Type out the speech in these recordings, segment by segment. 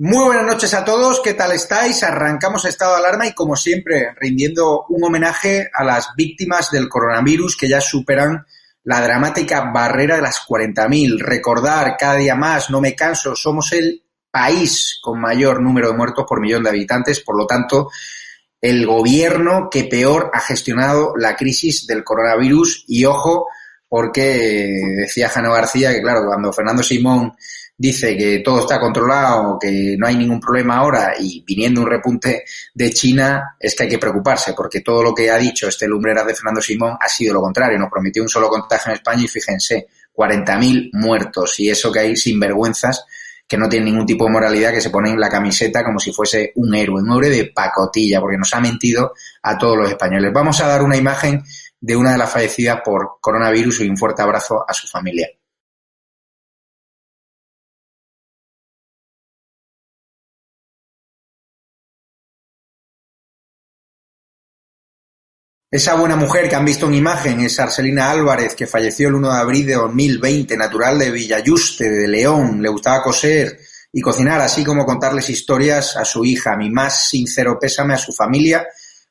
Muy buenas noches a todos, ¿qué tal estáis? Arrancamos estado de alarma y como siempre rindiendo un homenaje a las víctimas del coronavirus que ya superan la dramática barrera de las 40.000. Recordar cada día más, no me canso, somos el país con mayor número de muertos por millón de habitantes, por lo tanto, el gobierno que peor ha gestionado la crisis del coronavirus y ojo, porque decía Jano García que claro, cuando Fernando Simón dice que todo está controlado, que no hay ningún problema ahora y viniendo un repunte de China, es que hay que preocuparse porque todo lo que ha dicho este lumbrera de Fernando Simón ha sido lo contrario. Nos prometió un solo contagio en España y fíjense, 40.000 muertos y eso que hay sinvergüenzas que no tienen ningún tipo de moralidad, que se ponen la camiseta como si fuese un héroe, un héroe de pacotilla, porque nos ha mentido a todos los españoles. Vamos a dar una imagen de una de las fallecidas por coronavirus y un fuerte abrazo a su familia. Esa buena mujer que han visto en imagen es Arcelina Álvarez, que falleció el 1 de abril de 2020, natural de Villayuste, de León. Le gustaba coser y cocinar, así como contarles historias a su hija. Mi más sincero pésame a su familia,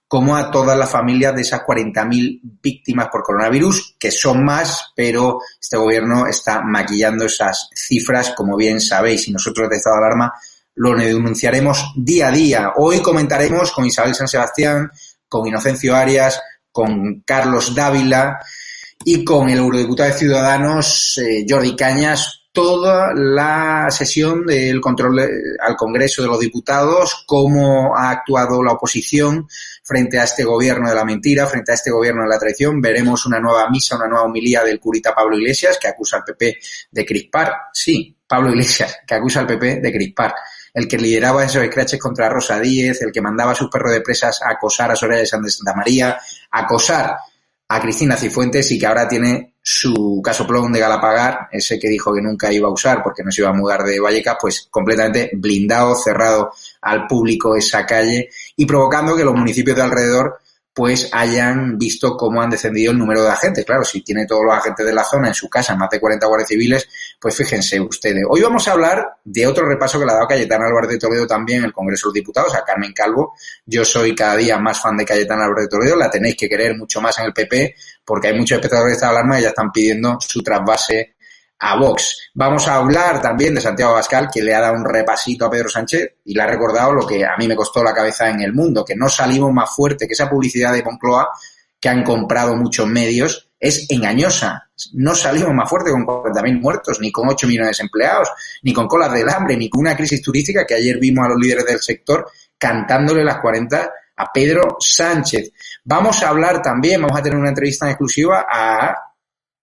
como a todas las familias de esas 40.000 víctimas por coronavirus, que son más, pero este gobierno está maquillando esas cifras, como bien sabéis, y nosotros de Estado de Alarma lo denunciaremos día a día. Hoy comentaremos con Isabel San Sebastián, con Inocencio Arias, con Carlos Dávila y con el eurodiputado de Ciudadanos, eh, Jordi Cañas, toda la sesión del control al Congreso de los Diputados, cómo ha actuado la oposición frente a este gobierno de la mentira, frente a este gobierno de la traición. Veremos una nueva misa, una nueva homilía del curita Pablo Iglesias, que acusa al PP de crispar. Sí, Pablo Iglesias, que acusa al PP de crispar el que lideraba esos scratches contra Rosa Díez, el que mandaba a sus perros de presas a acosar a Soraya de Santa María, a acosar a Cristina Cifuentes y que ahora tiene su casoplón de Galapagar, ese que dijo que nunca iba a usar porque no se iba a mudar de Vallecas, pues completamente blindado, cerrado al público esa calle y provocando que los municipios de alrededor pues hayan visto cómo han descendido el número de agentes. Claro, si tiene todos los agentes de la zona en su casa, más de 40 guardias civiles, pues fíjense ustedes. Hoy vamos a hablar de otro repaso que le ha dado Cayetana Álvarez de Toledo también en el Congreso de los Diputados, a Carmen Calvo. Yo soy cada día más fan de Cayetana Álvarez de Toledo, la tenéis que querer mucho más en el PP, porque hay muchos espectadores de esta alarma y ya están pidiendo su trasvase a Vox. Vamos a hablar también de Santiago Pascal, que le ha dado un repasito a Pedro Sánchez y le ha recordado lo que a mí me costó la cabeza en el mundo, que no salimos más fuerte que esa publicidad de Moncloa que han comprado muchos medios es engañosa. No salimos más fuerte con 40.000 muertos, ni con 8 millones de desempleados, ni con colas del hambre, ni con una crisis turística que ayer vimos a los líderes del sector cantándole las 40 a Pedro Sánchez. Vamos a hablar también, vamos a tener una entrevista en exclusiva a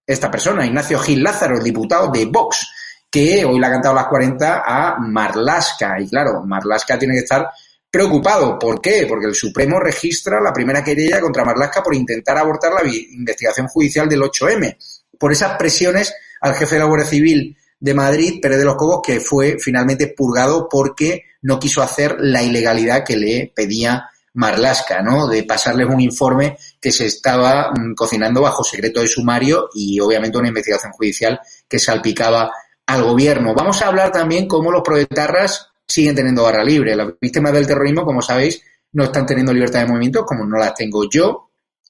esta persona, Ignacio Gil Lázaro, diputado de Vox, que hoy le ha cantado las 40 a Marlasca. Y claro, Marlasca tiene que estar preocupado. ¿Por qué? Porque el Supremo registra la primera querella contra Marlasca por intentar abortar la investigación judicial del 8M. Por esas presiones al jefe de la Guardia Civil de Madrid, Pérez de los Cobos, que fue finalmente purgado porque no quiso hacer la ilegalidad que le pedía Marlasca, ¿no? De pasarles un informe que se estaba mm, cocinando bajo secreto de sumario y obviamente una investigación judicial que salpicaba al gobierno. Vamos a hablar también cómo los proetarras siguen teniendo barra libre. Las víctimas del terrorismo, como sabéis, no están teniendo libertad de movimiento, como no las tengo yo,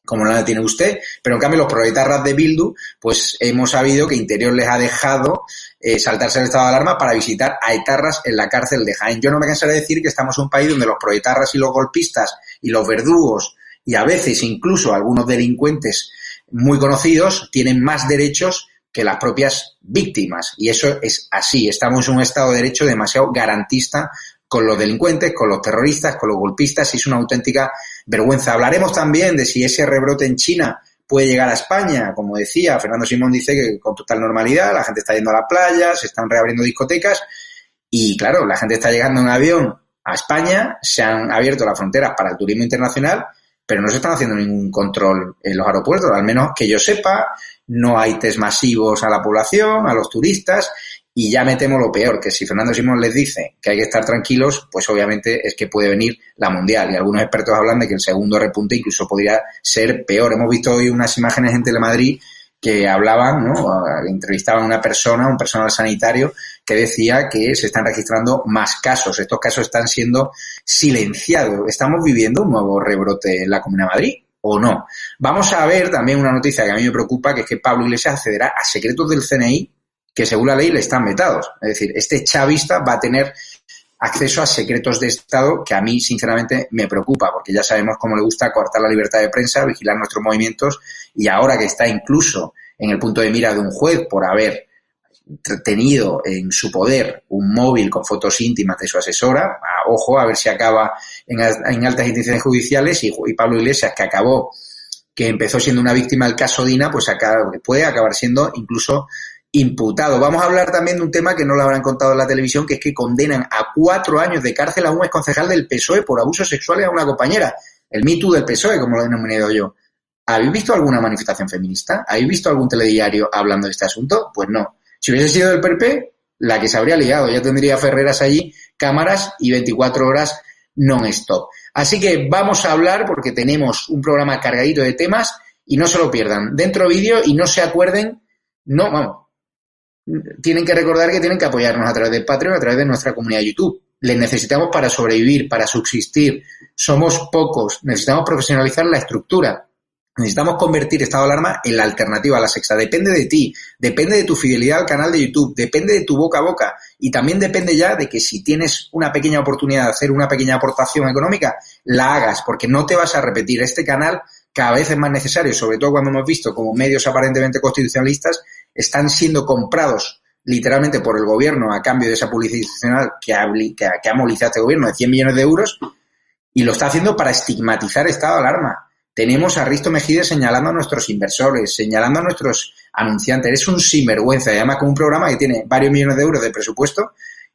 como no la tiene usted, pero en cambio los proetarras de Bildu, pues hemos sabido que Interior les ha dejado eh, saltarse el estado de alarma para visitar a etarras en la cárcel de Jaén. Yo no me cansaré de decir que estamos en un país donde los proetarras y los golpistas y los verdugos y a veces incluso algunos delincuentes muy conocidos tienen más derechos que las propias víctimas. Y eso es así. Estamos en un Estado de Derecho demasiado garantista con los delincuentes, con los terroristas, con los golpistas, y es una auténtica vergüenza. Hablaremos también de si ese rebrote en China puede llegar a España. Como decía, Fernando Simón dice que con total normalidad, la gente está yendo a la playa, se están reabriendo discotecas, y claro, la gente está llegando en avión a España, se han abierto las fronteras para el turismo internacional, pero no se están haciendo ningún control en los aeropuertos, al menos que yo sepa, no hay test masivos a la población, a los turistas, y ya me temo lo peor, que si Fernando Simón les dice que hay que estar tranquilos, pues obviamente es que puede venir la mundial. Y algunos expertos hablan de que el segundo repunte incluso podría ser peor. Hemos visto hoy unas imágenes en Telemadrid que hablaban, ¿no? entrevistaban a una persona, un personal sanitario, que decía que se están registrando más casos. Estos casos están siendo silenciados. ¿Estamos viviendo un nuevo rebrote en la Comunidad de Madrid o no? Vamos a ver también una noticia que a mí me preocupa, que es que Pablo Iglesias accederá a secretos del CNI que según la ley le están vetados. Es decir, este chavista va a tener acceso a secretos de Estado que a mí, sinceramente, me preocupa, porque ya sabemos cómo le gusta cortar la libertad de prensa, vigilar nuestros movimientos, y ahora que está incluso en el punto de mira de un juez por haber tenido en su poder un móvil con fotos íntimas de su asesora, ojo, a ver si acaba en, altas instituciones judiciales, y, y, Pablo Iglesias, que acabó, que empezó siendo una víctima del caso Dina, pues acaba, puede acabar siendo incluso imputado. Vamos a hablar también de un tema que no lo habrán contado en la televisión, que es que condenan a cuatro años de cárcel a un exconcejal del PSOE por abusos sexuales a una compañera. El mito del PSOE, como lo he denominado yo. ¿Habéis visto alguna manifestación feminista? ¿Habéis visto algún telediario hablando de este asunto? Pues no. Si hubiese sido del PP, la que se habría liado. Ya tendría Ferreras allí cámaras y 24 horas non-stop. Así que vamos a hablar porque tenemos un programa cargadito de temas y no se lo pierdan. Dentro vídeo y no se acuerden, no, vamos, tienen que recordar que tienen que apoyarnos a través de Patreon, a través de nuestra comunidad de YouTube. Les necesitamos para sobrevivir, para subsistir. Somos pocos. Necesitamos profesionalizar la estructura. Necesitamos convertir estado de alarma en la alternativa a la sexta. Depende de ti, depende de tu fidelidad al canal de YouTube, depende de tu boca a boca y también depende ya de que si tienes una pequeña oportunidad de hacer una pequeña aportación económica, la hagas, porque no te vas a repetir. Este canal cada vez es más necesario, sobre todo cuando hemos visto como medios aparentemente constitucionalistas están siendo comprados literalmente por el gobierno a cambio de esa publicidad institucional que ha, que, movilizado este gobierno de 100 millones de euros y lo está haciendo para estigmatizar estado de alarma. Tenemos a Risto Mejide señalando a nuestros inversores, señalando a nuestros anunciantes. Es un sinvergüenza, además con un programa que tiene varios millones de euros de presupuesto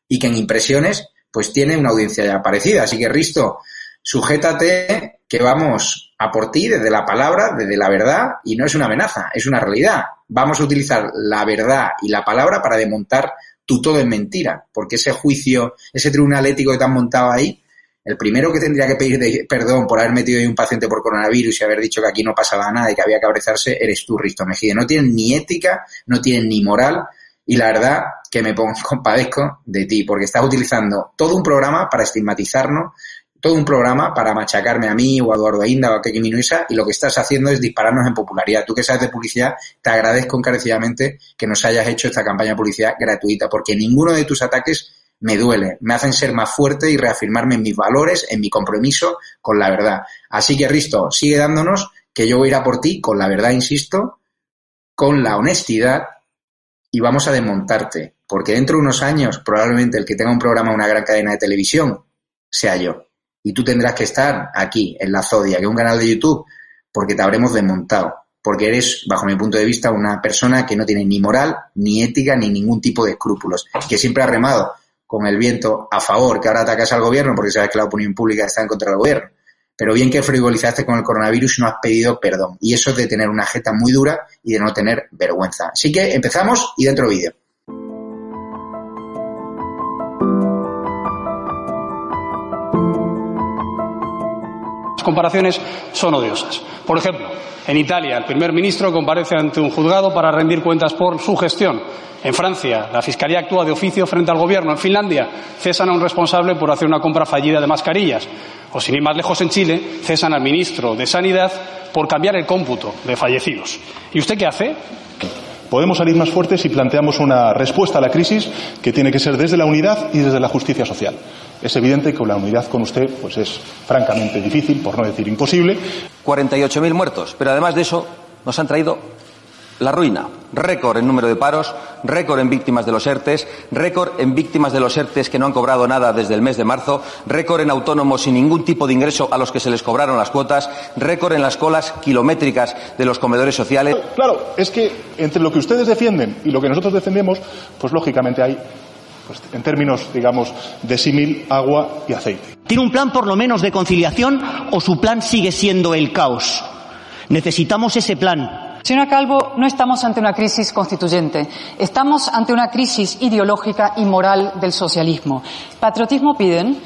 y que en impresiones pues tiene una audiencia ya parecida. Así que Risto, sujétate que vamos a por ti desde la palabra, desde la verdad, y no es una amenaza, es una realidad. Vamos a utilizar la verdad y la palabra para desmontar tu todo es mentira, porque ese juicio, ese tribunal ético que te han montado ahí, el primero que tendría que pedir perdón por haber metido ahí un paciente por coronavirus y haber dicho que aquí no pasaba nada y que había que abrazarse, eres tú, Risto Mejide. No tienen ni ética, no tienen ni moral, y la verdad que me compadezco de ti, porque estás utilizando todo un programa para estigmatizarnos, todo un programa para machacarme a mí o a Eduardo Ainda o a Keki Minuisa y lo que estás haciendo es dispararnos en popularidad. Tú que sabes de publicidad, te agradezco encarecidamente que nos hayas hecho esta campaña de publicidad gratuita porque ninguno de tus ataques me duele, me hacen ser más fuerte y reafirmarme en mis valores, en mi compromiso con la verdad. Así que Risto, sigue dándonos que yo voy a ir a por ti con la verdad, insisto, con la honestidad y vamos a desmontarte, porque dentro de unos años probablemente el que tenga un programa una gran cadena de televisión sea yo y tú tendrás que estar aquí, en La Zodia, que es un canal de YouTube, porque te habremos desmontado, porque eres, bajo mi punto de vista, una persona que no tiene ni moral, ni ética, ni ningún tipo de escrúpulos, que siempre ha remado con el viento a favor, que ahora atacas al gobierno porque sabes que la opinión pública está en contra del gobierno. Pero bien que frivolizaste con el coronavirus y no has pedido perdón. Y eso es de tener una jeta muy dura y de no tener vergüenza. Así que empezamos y dentro vídeo. Comparaciones son odiosas. Por ejemplo, en Italia, el primer ministro comparece ante un juzgado para rendir cuentas por su gestión. En Francia, la Fiscalía actúa de oficio frente al Gobierno. En Finlandia, cesan a un responsable por hacer una compra fallida de mascarillas. O, sin ir más lejos, en Chile, cesan al ministro de Sanidad por cambiar el cómputo de fallecidos. ¿Y usted qué hace? Podemos salir más fuertes si planteamos una respuesta a la crisis que tiene que ser desde la unidad y desde la justicia social. Es evidente que la unidad con usted pues es francamente difícil, por no decir imposible. 48.000 muertos, pero además de eso nos han traído la ruina. Récord en número de paros, récord en víctimas de los ERTES, récord en víctimas de los ERTES que no han cobrado nada desde el mes de marzo, récord en autónomos sin ningún tipo de ingreso a los que se les cobraron las cuotas, récord en las colas kilométricas de los comedores sociales. Claro, es que entre lo que ustedes defienden y lo que nosotros defendemos, pues lógicamente hay pues, en términos, digamos, de símil, agua y aceite. ¿Tiene un plan por lo menos de conciliación o su plan sigue siendo el caos? Necesitamos ese plan. Señora Calvo, no estamos ante una crisis constituyente, estamos ante una crisis ideológica y moral del socialismo. Patriotismo piden,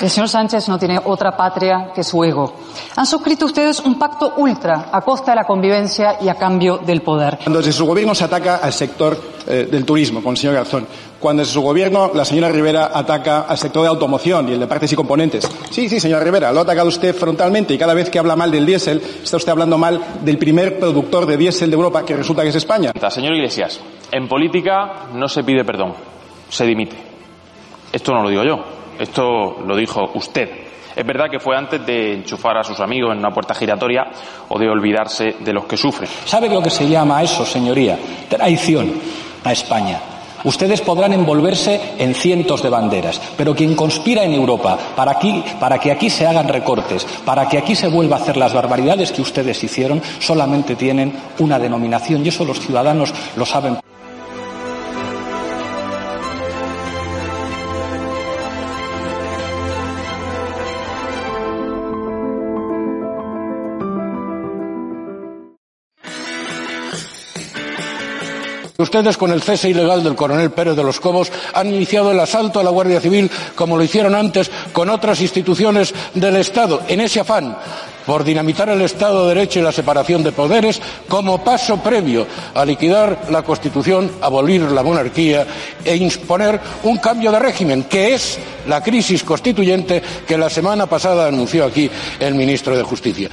el señor Sánchez no tiene otra patria que su ego. Han suscrito ustedes un pacto ultra a costa de la convivencia y a cambio del poder. Cuando desde su gobierno se ataca al sector eh, del turismo, con el señor Garzón, cuando desde su gobierno la señora Rivera ataca al sector de automoción y el de partes y componentes. Sí, sí, señora Rivera, lo ha atacado usted frontalmente y cada vez que habla mal del diésel, está usted hablando mal del primer productor de diésel de Europa, que resulta que es España. Señor Iglesias, en política no se pide perdón, se dimite. Esto no lo digo yo, esto lo dijo usted. Es verdad que fue antes de enchufar a sus amigos en una puerta giratoria o de olvidarse de los que sufren. ¿Sabe lo que se llama eso, señoría? Traición a España. Ustedes podrán envolverse en cientos de banderas, pero quien conspira en Europa para, para que aquí se hagan recortes, para que aquí se vuelva a hacer las barbaridades que ustedes hicieron, solamente tienen una denominación y eso los ciudadanos lo saben. Ustedes, con el cese ilegal del coronel Pérez de los Cobos, han iniciado el asalto a la Guardia Civil, como lo hicieron antes con otras instituciones del Estado, en ese afán por dinamitar el Estado de Derecho y la separación de poderes como paso previo a liquidar la Constitución, abolir la monarquía e imponer un cambio de régimen, que es la crisis constituyente que la semana pasada anunció aquí el ministro de Justicia.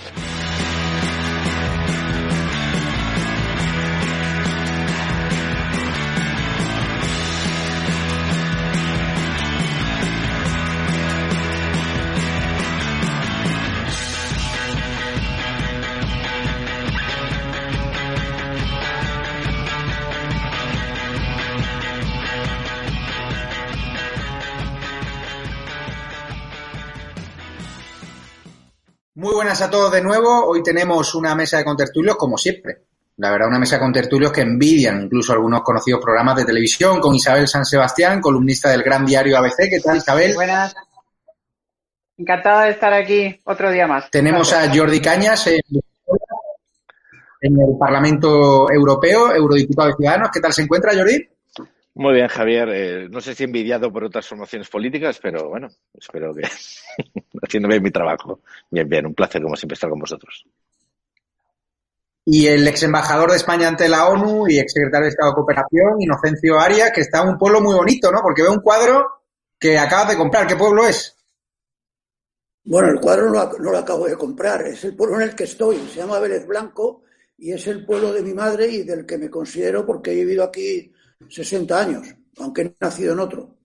A todos de nuevo. Hoy tenemos una mesa de contertulios, como siempre. La verdad, una mesa de contertulios que envidian incluso algunos conocidos programas de televisión, con Isabel San Sebastián, columnista del gran diario ABC. ¿Qué tal, Isabel? Buenas. Encantada de estar aquí otro día más. Tenemos a Jordi Cañas en, en el Parlamento Europeo, eurodiputado de Ciudadanos. ¿Qué tal se encuentra, Jordi? Muy bien, Javier. Eh, no sé si envidiado por otras formaciones políticas, pero bueno, espero que haciendo bien mi trabajo. Bien, bien, un placer como siempre estar con vosotros. Y el ex embajador de España ante la ONU y ex secretario de Estado de Cooperación, Inocencio Arias, que está en un pueblo muy bonito, ¿no? Porque veo un cuadro que acabas de comprar. ¿Qué pueblo es? Bueno, el cuadro no, no lo acabo de comprar, es el pueblo en el que estoy. Se llama Vélez Blanco y es el pueblo de mi madre y del que me considero porque he vivido aquí 60 años, aunque he nacido en otro.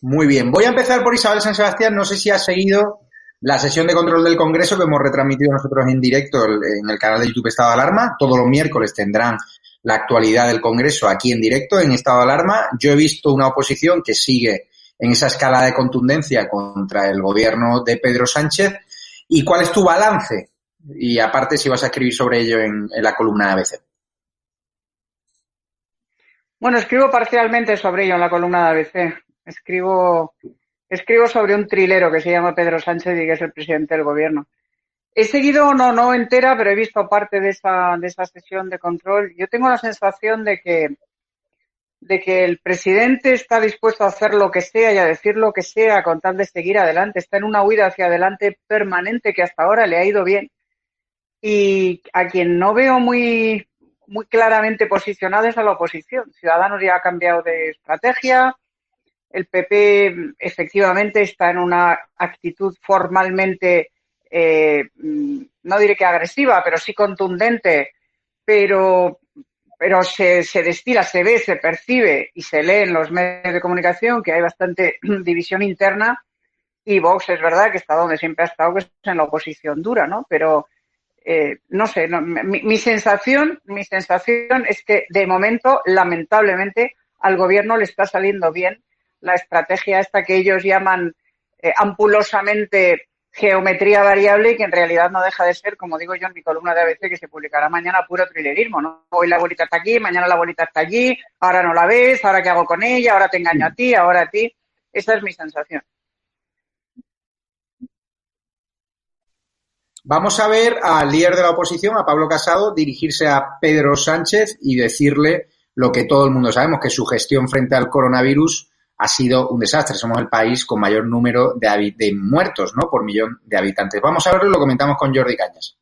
Muy bien. Voy a empezar por Isabel San Sebastián. No sé si ha seguido la sesión de control del Congreso que hemos retransmitido nosotros en directo en el canal de YouTube Estado de Alarma. Todos los miércoles tendrán la actualidad del Congreso aquí en directo en Estado de Alarma. Yo he visto una oposición que sigue en esa escala de contundencia contra el gobierno de Pedro Sánchez. ¿Y cuál es tu balance? Y aparte, si vas a escribir sobre ello en, la columna ABC. Bueno, escribo parcialmente sobre ello en la columna de ABC. Escribo, escribo sobre un trilero que se llama Pedro Sánchez y que es el presidente del gobierno. He seguido, no, no entera, pero he visto parte de esa, de esa sesión de control. Yo tengo la sensación de que, de que el presidente está dispuesto a hacer lo que sea y a decir lo que sea con tal de seguir adelante. Está en una huida hacia adelante permanente que hasta ahora le ha ido bien. Y a quien no veo muy, muy claramente posicionada es a la oposición. Ciudadanos ya ha cambiado de estrategia. El PP efectivamente está en una actitud formalmente, eh, no diré que agresiva, pero sí contundente, pero, pero se, se destila, se ve, se percibe y se lee en los medios de comunicación que hay bastante división interna y Vox es verdad que está donde siempre ha estado, que es en la oposición dura, ¿no? Pero eh, no sé, no, mi, mi, sensación, mi sensación es que de momento, lamentablemente, al gobierno le está saliendo bien la estrategia esta que ellos llaman eh, ampulosamente geometría variable y que en realidad no deja de ser, como digo yo en mi columna de ABC que se publicará mañana, puro trilerismo, ¿no? Hoy la bolita está aquí, mañana la bolita está allí, ahora no la ves, ahora qué hago con ella, ahora te engaño a ti, ahora a ti. Esa es mi sensación. Vamos a ver al líder de la oposición, a Pablo Casado, dirigirse a Pedro Sánchez y decirle lo que todo el mundo sabemos, que su gestión frente al coronavirus ha sido un desastre. Somos el país con mayor número de, de muertos ¿no? por millón de habitantes. Vamos a verlo y lo comentamos con Jordi Cañas.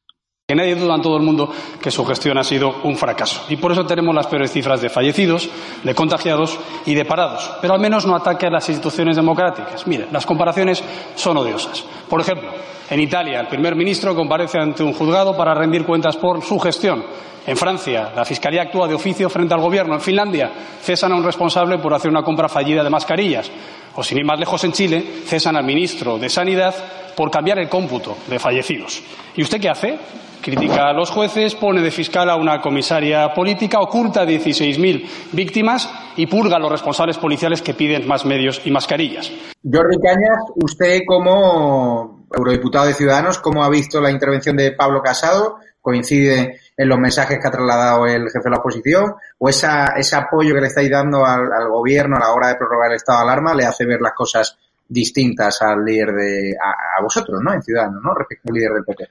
Que nadie duda en todo el mundo que su gestión ha sido un fracaso. Y por eso tenemos las peores cifras de fallecidos, de contagiados y de parados. Pero al menos no ataque a las instituciones democráticas. Mire, las comparaciones son odiosas. Por ejemplo, en Italia, el primer ministro comparece ante un juzgado para rendir cuentas por su gestión. En Francia, la Fiscalía actúa de oficio frente al Gobierno. En Finlandia, cesan a un responsable por hacer una compra fallida de mascarillas. O, sin ir más lejos, en Chile, cesan al ministro de Sanidad por cambiar el cómputo de fallecidos. ¿Y usted qué hace? Critica a los jueces, pone de fiscal a una comisaria política, oculta 16.000 víctimas y purga a los responsables policiales que piden más medios y mascarillas. Jordi Cañas, usted como eurodiputado de Ciudadanos, ¿cómo ha visto la intervención de Pablo Casado? ¿Coincide en los mensajes que ha trasladado el jefe de la oposición? ¿O esa, ese apoyo que le estáis dando al, al, gobierno a la hora de prorrogar el estado de alarma le hace ver las cosas distintas al líder de, a, a vosotros, ¿no? En Ciudadanos, ¿no? Respecto al líder del PP.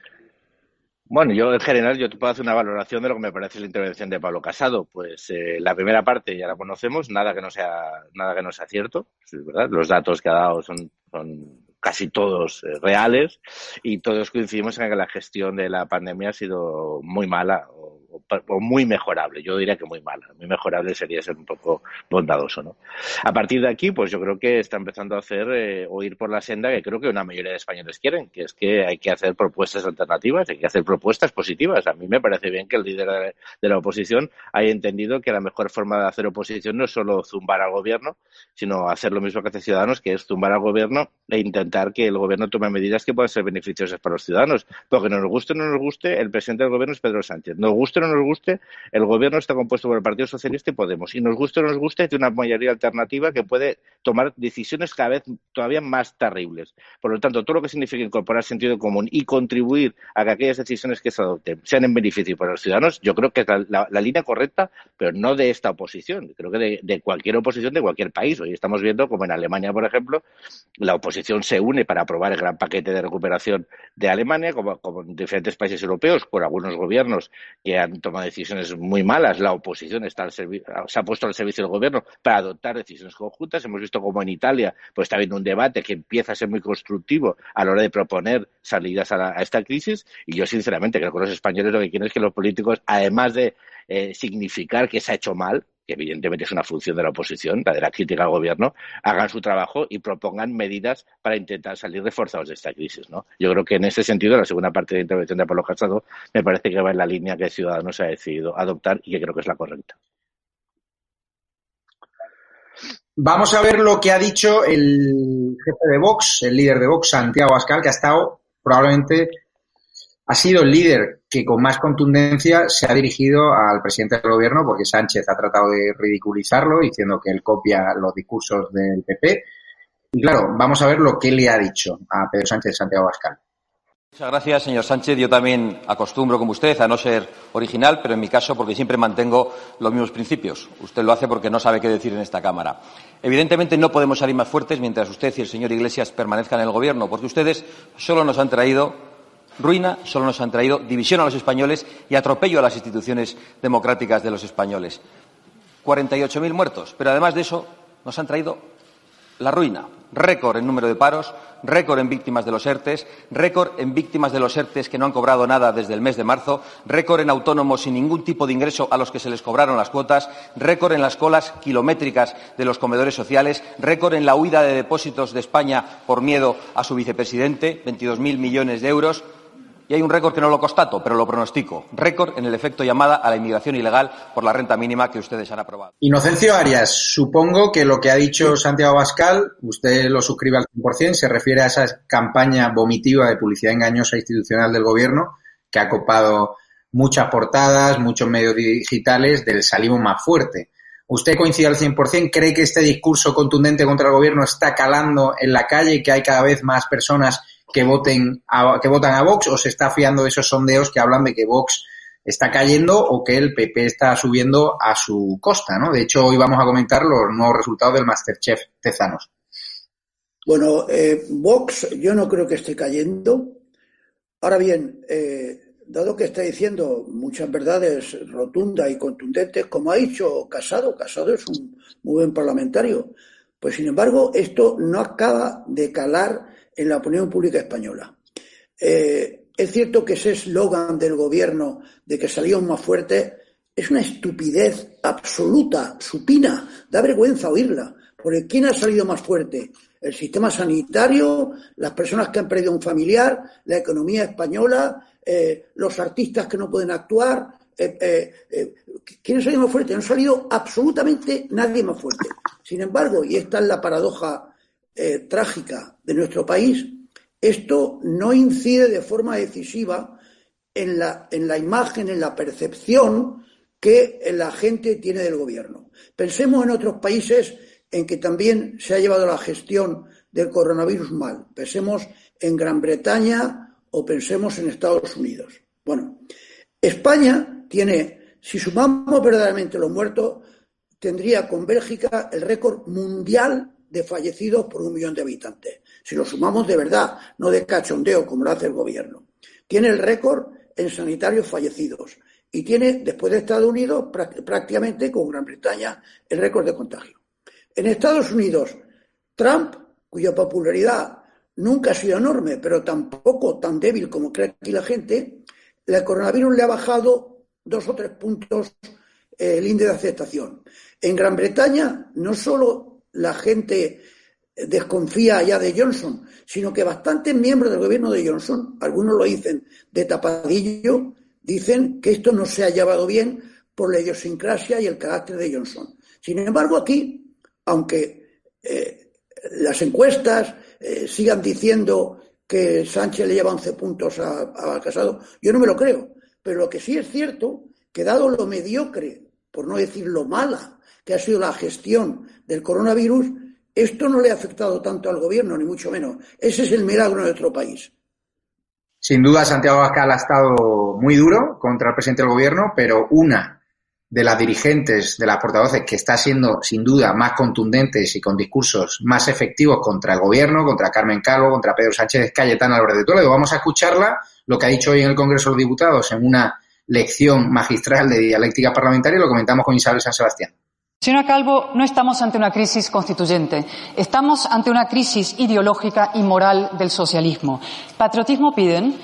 Bueno, yo en general yo te puedo hacer una valoración de lo que me parece la intervención de Pablo Casado. Pues eh, la primera parte ya la conocemos, nada que no sea nada que no sea cierto, ¿verdad? Los datos que ha dado son, son casi todos eh, reales y todos coincidimos en que la gestión de la pandemia ha sido muy mala o, muy mejorable. Yo diría que muy mala. Muy mejorable sería ser un poco bondadoso, ¿no? A partir de aquí, pues yo creo que está empezando a hacer eh, o ir por la senda que creo que una mayoría de españoles quieren, que es que hay que hacer propuestas alternativas, hay que hacer propuestas positivas. A mí me parece bien que el líder de, de la oposición haya entendido que la mejor forma de hacer oposición no es solo zumbar al gobierno, sino hacer lo mismo que hace Ciudadanos, que es zumbar al gobierno e intentar que el gobierno tome medidas que puedan ser beneficiosas para los ciudadanos. Porque nos guste o no nos guste, el presidente del gobierno es Pedro Sánchez. Nos guste o no nos guste, el gobierno está compuesto por el Partido Socialista y Podemos. Y nos guste o no nos guste, tiene una mayoría alternativa que puede tomar decisiones cada vez todavía más terribles. Por lo tanto, todo lo que significa incorporar sentido común y contribuir a que aquellas decisiones que se adopten sean en beneficio para los ciudadanos, yo creo que es la, línea correcta, pero no de esta oposición. Creo que de, cualquier oposición de cualquier país. Hoy estamos viendo como en Alemania, por ejemplo, la oposición se une para aprobar el gran paquete de recuperación de Alemania, como, como en diferentes países europeos, por algunos gobiernos que han tomado decisiones muy malas. La oposición está al se ha puesto al servicio del gobierno para adoptar decisiones conjuntas. Hemos visto como en Italia pues está habiendo un debate que empieza a ser muy constructivo a la hora de proponer salidas a, la, esta crisis. Y yo, sinceramente, creo que los españoles lo que quieren es que los políticos, además de eh, significar que se ha hecho mal, que evidentemente es una función de la oposición, la de la crítica al gobierno, hagan su trabajo y propongan medidas para intentar salir reforzados de esta crisis. ¿no? Yo creo que en ese sentido, la segunda parte de la intervención de Pablo Casado me parece que va en la línea que Ciudadanos ha decidido adoptar y que creo que es la correcta. Vamos a ver lo que ha dicho el jefe de Vox, el líder de Vox, Santiago Ascal, que ha estado probablemente ha sido el líder que con más contundencia se ha dirigido al presidente del gobierno porque Sánchez ha tratado de ridiculizarlo diciendo que él copia los discursos del PP. Y claro, vamos a ver lo que le ha dicho a Pedro Sánchez Santiago Abascal. Muchas gracias, señor Sánchez. Yo también acostumbro, como usted, a no ser original, pero en mi caso porque siempre mantengo los mismos principios. Usted lo hace porque no sabe qué decir en esta Cámara. Evidentemente no podemos salir más fuertes mientras usted y el señor Iglesias permanezcan en el Gobierno, porque ustedes solo nos han traído ruina, solo nos han traído división a los españoles y atropello a las instituciones democráticas de los españoles. 48.000 muertos, pero además de eso nos han traído la ruina, récord en número de paros, récord en víctimas de los ERTES, récord en víctimas de los ERTES que no han cobrado nada desde el mes de marzo, récord en autónomos sin ningún tipo de ingreso a los que se les cobraron las cuotas, récord en las colas kilométricas de los comedores sociales, récord en la huida de depósitos de España por miedo a su vicepresidente, 22.000 millones de euros. Y hay un récord que no lo constato, pero lo pronostico. Récord en el efecto llamada a la inmigración ilegal por la renta mínima que ustedes han aprobado. Inocencio Arias, supongo que lo que ha dicho Santiago Bascal, usted lo suscribe al 100%, se refiere a esa campaña vomitiva de publicidad engañosa institucional del gobierno que ha copado muchas portadas, muchos medios digitales del salimos más fuerte. ¿Usted coincide al 100%? ¿Cree que este discurso contundente contra el gobierno está calando en la calle y que hay cada vez más personas que voten que votan a Vox o se está fiando de esos sondeos que hablan de que Vox está cayendo o que el PP está subiendo a su costa, ¿no? De hecho, hoy vamos a comentar los nuevos resultados del Masterchef Tezanos. Bueno, eh, Vox yo no creo que esté cayendo. Ahora bien, eh, dado que está diciendo muchas verdades rotundas y contundentes, como ha dicho Casado, Casado es un muy buen parlamentario, pues sin embargo esto no acaba de calar en la opinión pública española. Eh, es cierto que ese eslogan del gobierno de que salíamos más fuertes es una estupidez absoluta, supina, da vergüenza oírla. Porque ¿quién ha salido más fuerte? El sistema sanitario, las personas que han perdido un familiar, la economía española, eh, los artistas que no pueden actuar. Eh, ¿Quién ha salido más fuerte? No ha salido absolutamente nadie más fuerte. Sin embargo, y esta es la paradoja eh, trágica de nuestro país, esto no incide de forma decisiva en la, en la imagen, en la percepción que la gente tiene del gobierno. Pensemos en otros países en que también se ha llevado la gestión del coronavirus mal. Pensemos en Gran Bretaña o pensemos en Estados Unidos. Bueno, España tiene, si sumamos verdaderamente los muertos, tendría con Bélgica el récord mundial de fallecidos por un millón de habitantes. Si lo sumamos de verdad, no de cachondeo como lo hace el gobierno. Tiene el récord en sanitarios fallecidos y tiene, después de Estados Unidos, prácticamente con Gran Bretaña, el récord de contagio. En Estados Unidos, Trump, cuya popularidad nunca ha sido enorme, pero tampoco tan débil como cree aquí la gente, el coronavirus le ha bajado dos o tres puntos eh, el índice de aceptación. En Gran Bretaña, no solo la gente desconfía ya de Johnson, sino que bastantes miembros del gobierno de Johnson, algunos lo dicen de tapadillo, dicen que esto no se ha llevado bien por la idiosincrasia y el carácter de Johnson. Sin embargo, aquí, aunque eh, las encuestas eh, sigan diciendo que Sánchez le lleva 11 puntos a, Casado, yo no me lo creo. Pero lo que sí es cierto, que dado lo mediocre, por no decir lo mala, que ha sido la gestión del coronavirus, esto no le ha afectado tanto al gobierno, ni mucho menos. Ese es el milagro de nuestro país. Sin duda, Santiago Abascal ha estado muy duro contra el presidente del gobierno, pero una de las dirigentes, de las portavoces que está siendo sin duda más contundentes y con discursos más efectivos contra el gobierno, contra Carmen Calvo, contra Pedro Sánchez Cayetana Álvarez de Toledo. Vamos a escucharla, lo que ha dicho hoy en el Congreso de los Diputados en una lección magistral de dialéctica parlamentaria lo comentamos con Isabel San Sebastián. Señora Calvo, no estamos ante una crisis constituyente, estamos ante una crisis ideológica y moral del socialismo. Patriotismo piden,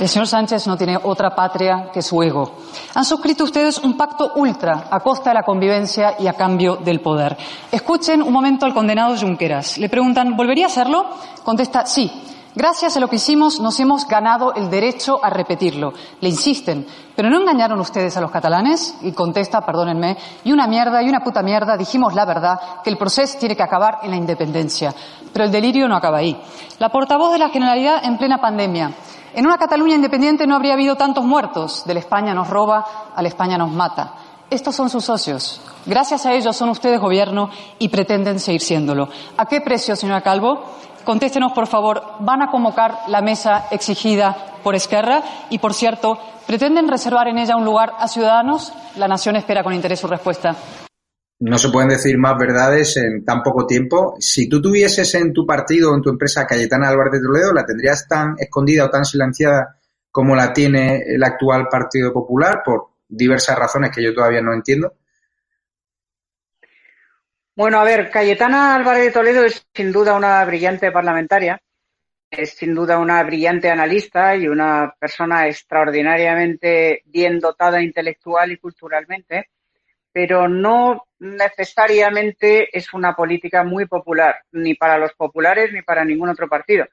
el señor Sánchez no tiene otra patria que su ego. Han suscrito ustedes un pacto ultra a costa de la convivencia y a cambio del poder. Escuchen un momento al condenado Junqueras. Le preguntan, ¿volvería a hacerlo? Contesta, sí. Gracias a lo que hicimos nos hemos ganado el derecho a repetirlo. Le insisten, ¿pero no engañaron ustedes a los catalanes? Y contesta, perdónenme, y una mierda y una puta mierda, dijimos la verdad, que el proceso tiene que acabar en la independencia. Pero el delirio no acaba ahí. La portavoz de la Generalidad en plena pandemia. En una Cataluña independiente no habría habido tantos muertos. De la España nos roba, a la España nos mata. Estos son sus socios. Gracias a ellos son ustedes gobierno y pretenden seguir siéndolo. ¿A qué precio, señora Calvo? Contéstenos, por favor, ¿van a convocar la mesa exigida por Esquerra? Y, por cierto, ¿pretenden reservar en ella un lugar a ciudadanos? La nación espera con interés su respuesta. No se pueden decir más verdades en tan poco tiempo. Si tú tuvieses en tu partido o en tu empresa Cayetana Álvarez de Toledo, ¿la tendrías tan escondida o tan silenciada como la tiene el actual Partido Popular por diversas razones que yo todavía no entiendo? Bueno, a ver, Cayetana Álvarez de Toledo es sin duda una brillante parlamentaria, es sin duda una brillante analista y una persona extraordinariamente bien dotada intelectual y culturalmente, pero no necesariamente es una política muy popular, ni para los populares ni para ningún otro partido.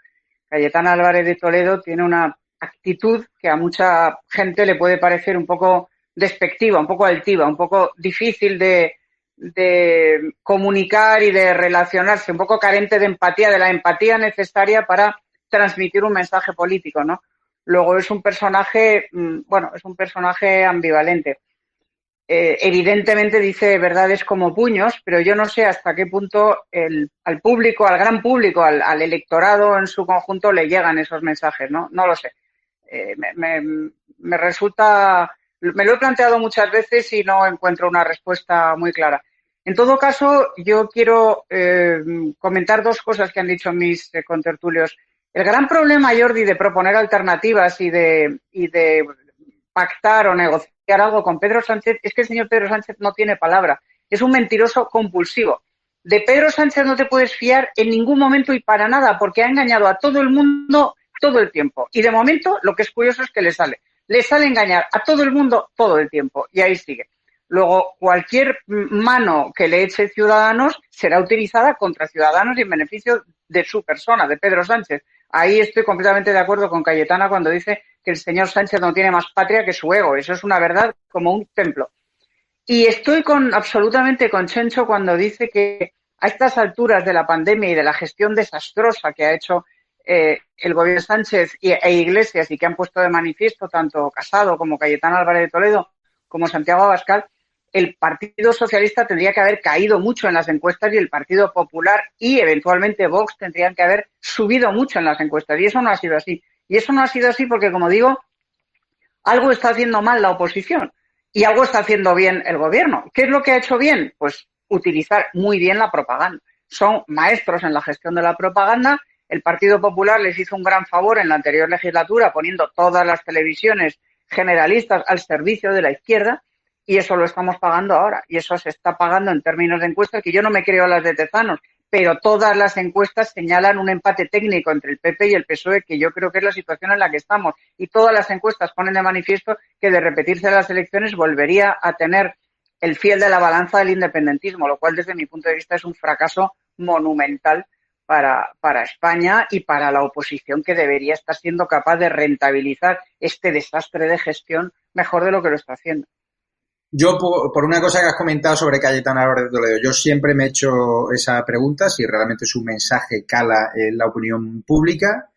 Cayetana Álvarez de Toledo tiene una actitud que a mucha gente le puede parecer un poco despectiva, un poco altiva, un poco difícil de, de comunicar y de relacionarse, un poco carente de empatía, de la empatía necesaria para transmitir un mensaje político, ¿no? Luego es un personaje, mm, bueno, es un personaje ambivalente. Eh, evidentemente dice verdades como puños, pero yo no sé hasta qué punto el, al público, al gran público, al, electorado en su conjunto le llegan esos mensajes, ¿no? No lo sé. Eh, me, me resulta me lo he planteado muchas veces y no encuentro una respuesta muy clara. En todo caso, yo quiero eh, comentar dos cosas que han dicho mis eh, contertulios. El gran problema, Jordi, de proponer alternativas y de, y de pactar o negociar algo con Pedro Sánchez es que el señor Pedro Sánchez no tiene palabra. Es un mentiroso compulsivo. De Pedro Sánchez no te puedes fiar en ningún momento y para nada, porque ha engañado a todo el mundo todo el tiempo. Y de momento, lo que es curioso es que le sale le sale engañar a todo el mundo todo el tiempo y ahí sigue. Luego, cualquier mano que le eche Ciudadanos será utilizada contra Ciudadanos y en beneficio de su persona, de Pedro Sánchez. Ahí estoy completamente de acuerdo con Cayetana cuando dice que el señor Sánchez no tiene más patria que su ego. Eso es una verdad como un templo. Y estoy con, absolutamente con Chencho cuando dice que a estas alturas de la pandemia y de la gestión desastrosa que ha hecho eh, el gobierno Sánchez e Iglesias y que han puesto de manifiesto tanto Casado como Cayetano Álvarez de Toledo como Santiago Abascal, el Partido Socialista tendría que haber caído mucho en las encuestas y el Partido Popular y eventualmente Vox tendrían que haber subido mucho en las encuestas. Y eso no ha sido así. Y eso no ha sido así porque, como digo, algo está haciendo mal la oposición y algo está haciendo bien el gobierno. ¿Qué es lo que ha hecho bien? Pues utilizar muy bien la propaganda. Son maestros en la gestión de la propaganda el Partido Popular les hizo un gran favor en la anterior legislatura poniendo todas las televisiones generalistas al servicio de la izquierda y eso lo estamos pagando ahora y eso se está pagando en términos de encuestas que yo no me creo las de Tezanos, pero todas las encuestas señalan un empate técnico entre el PP y el PSOE, que yo creo que es la situación en la que estamos. Y todas las encuestas ponen de manifiesto que de repetirse las elecciones volvería a tener el fiel de la balanza del independentismo, lo cual desde mi punto de vista es un fracaso monumental para, para España y para la oposición que debería estar siendo capaz de rentabilizar este desastre de gestión mejor de lo que lo está haciendo. Yo, por, una cosa que has comentado sobre Cayetana Álvarez de Toledo, yo siempre me he hecho esa pregunta, si realmente su mensaje cala en la opinión pública.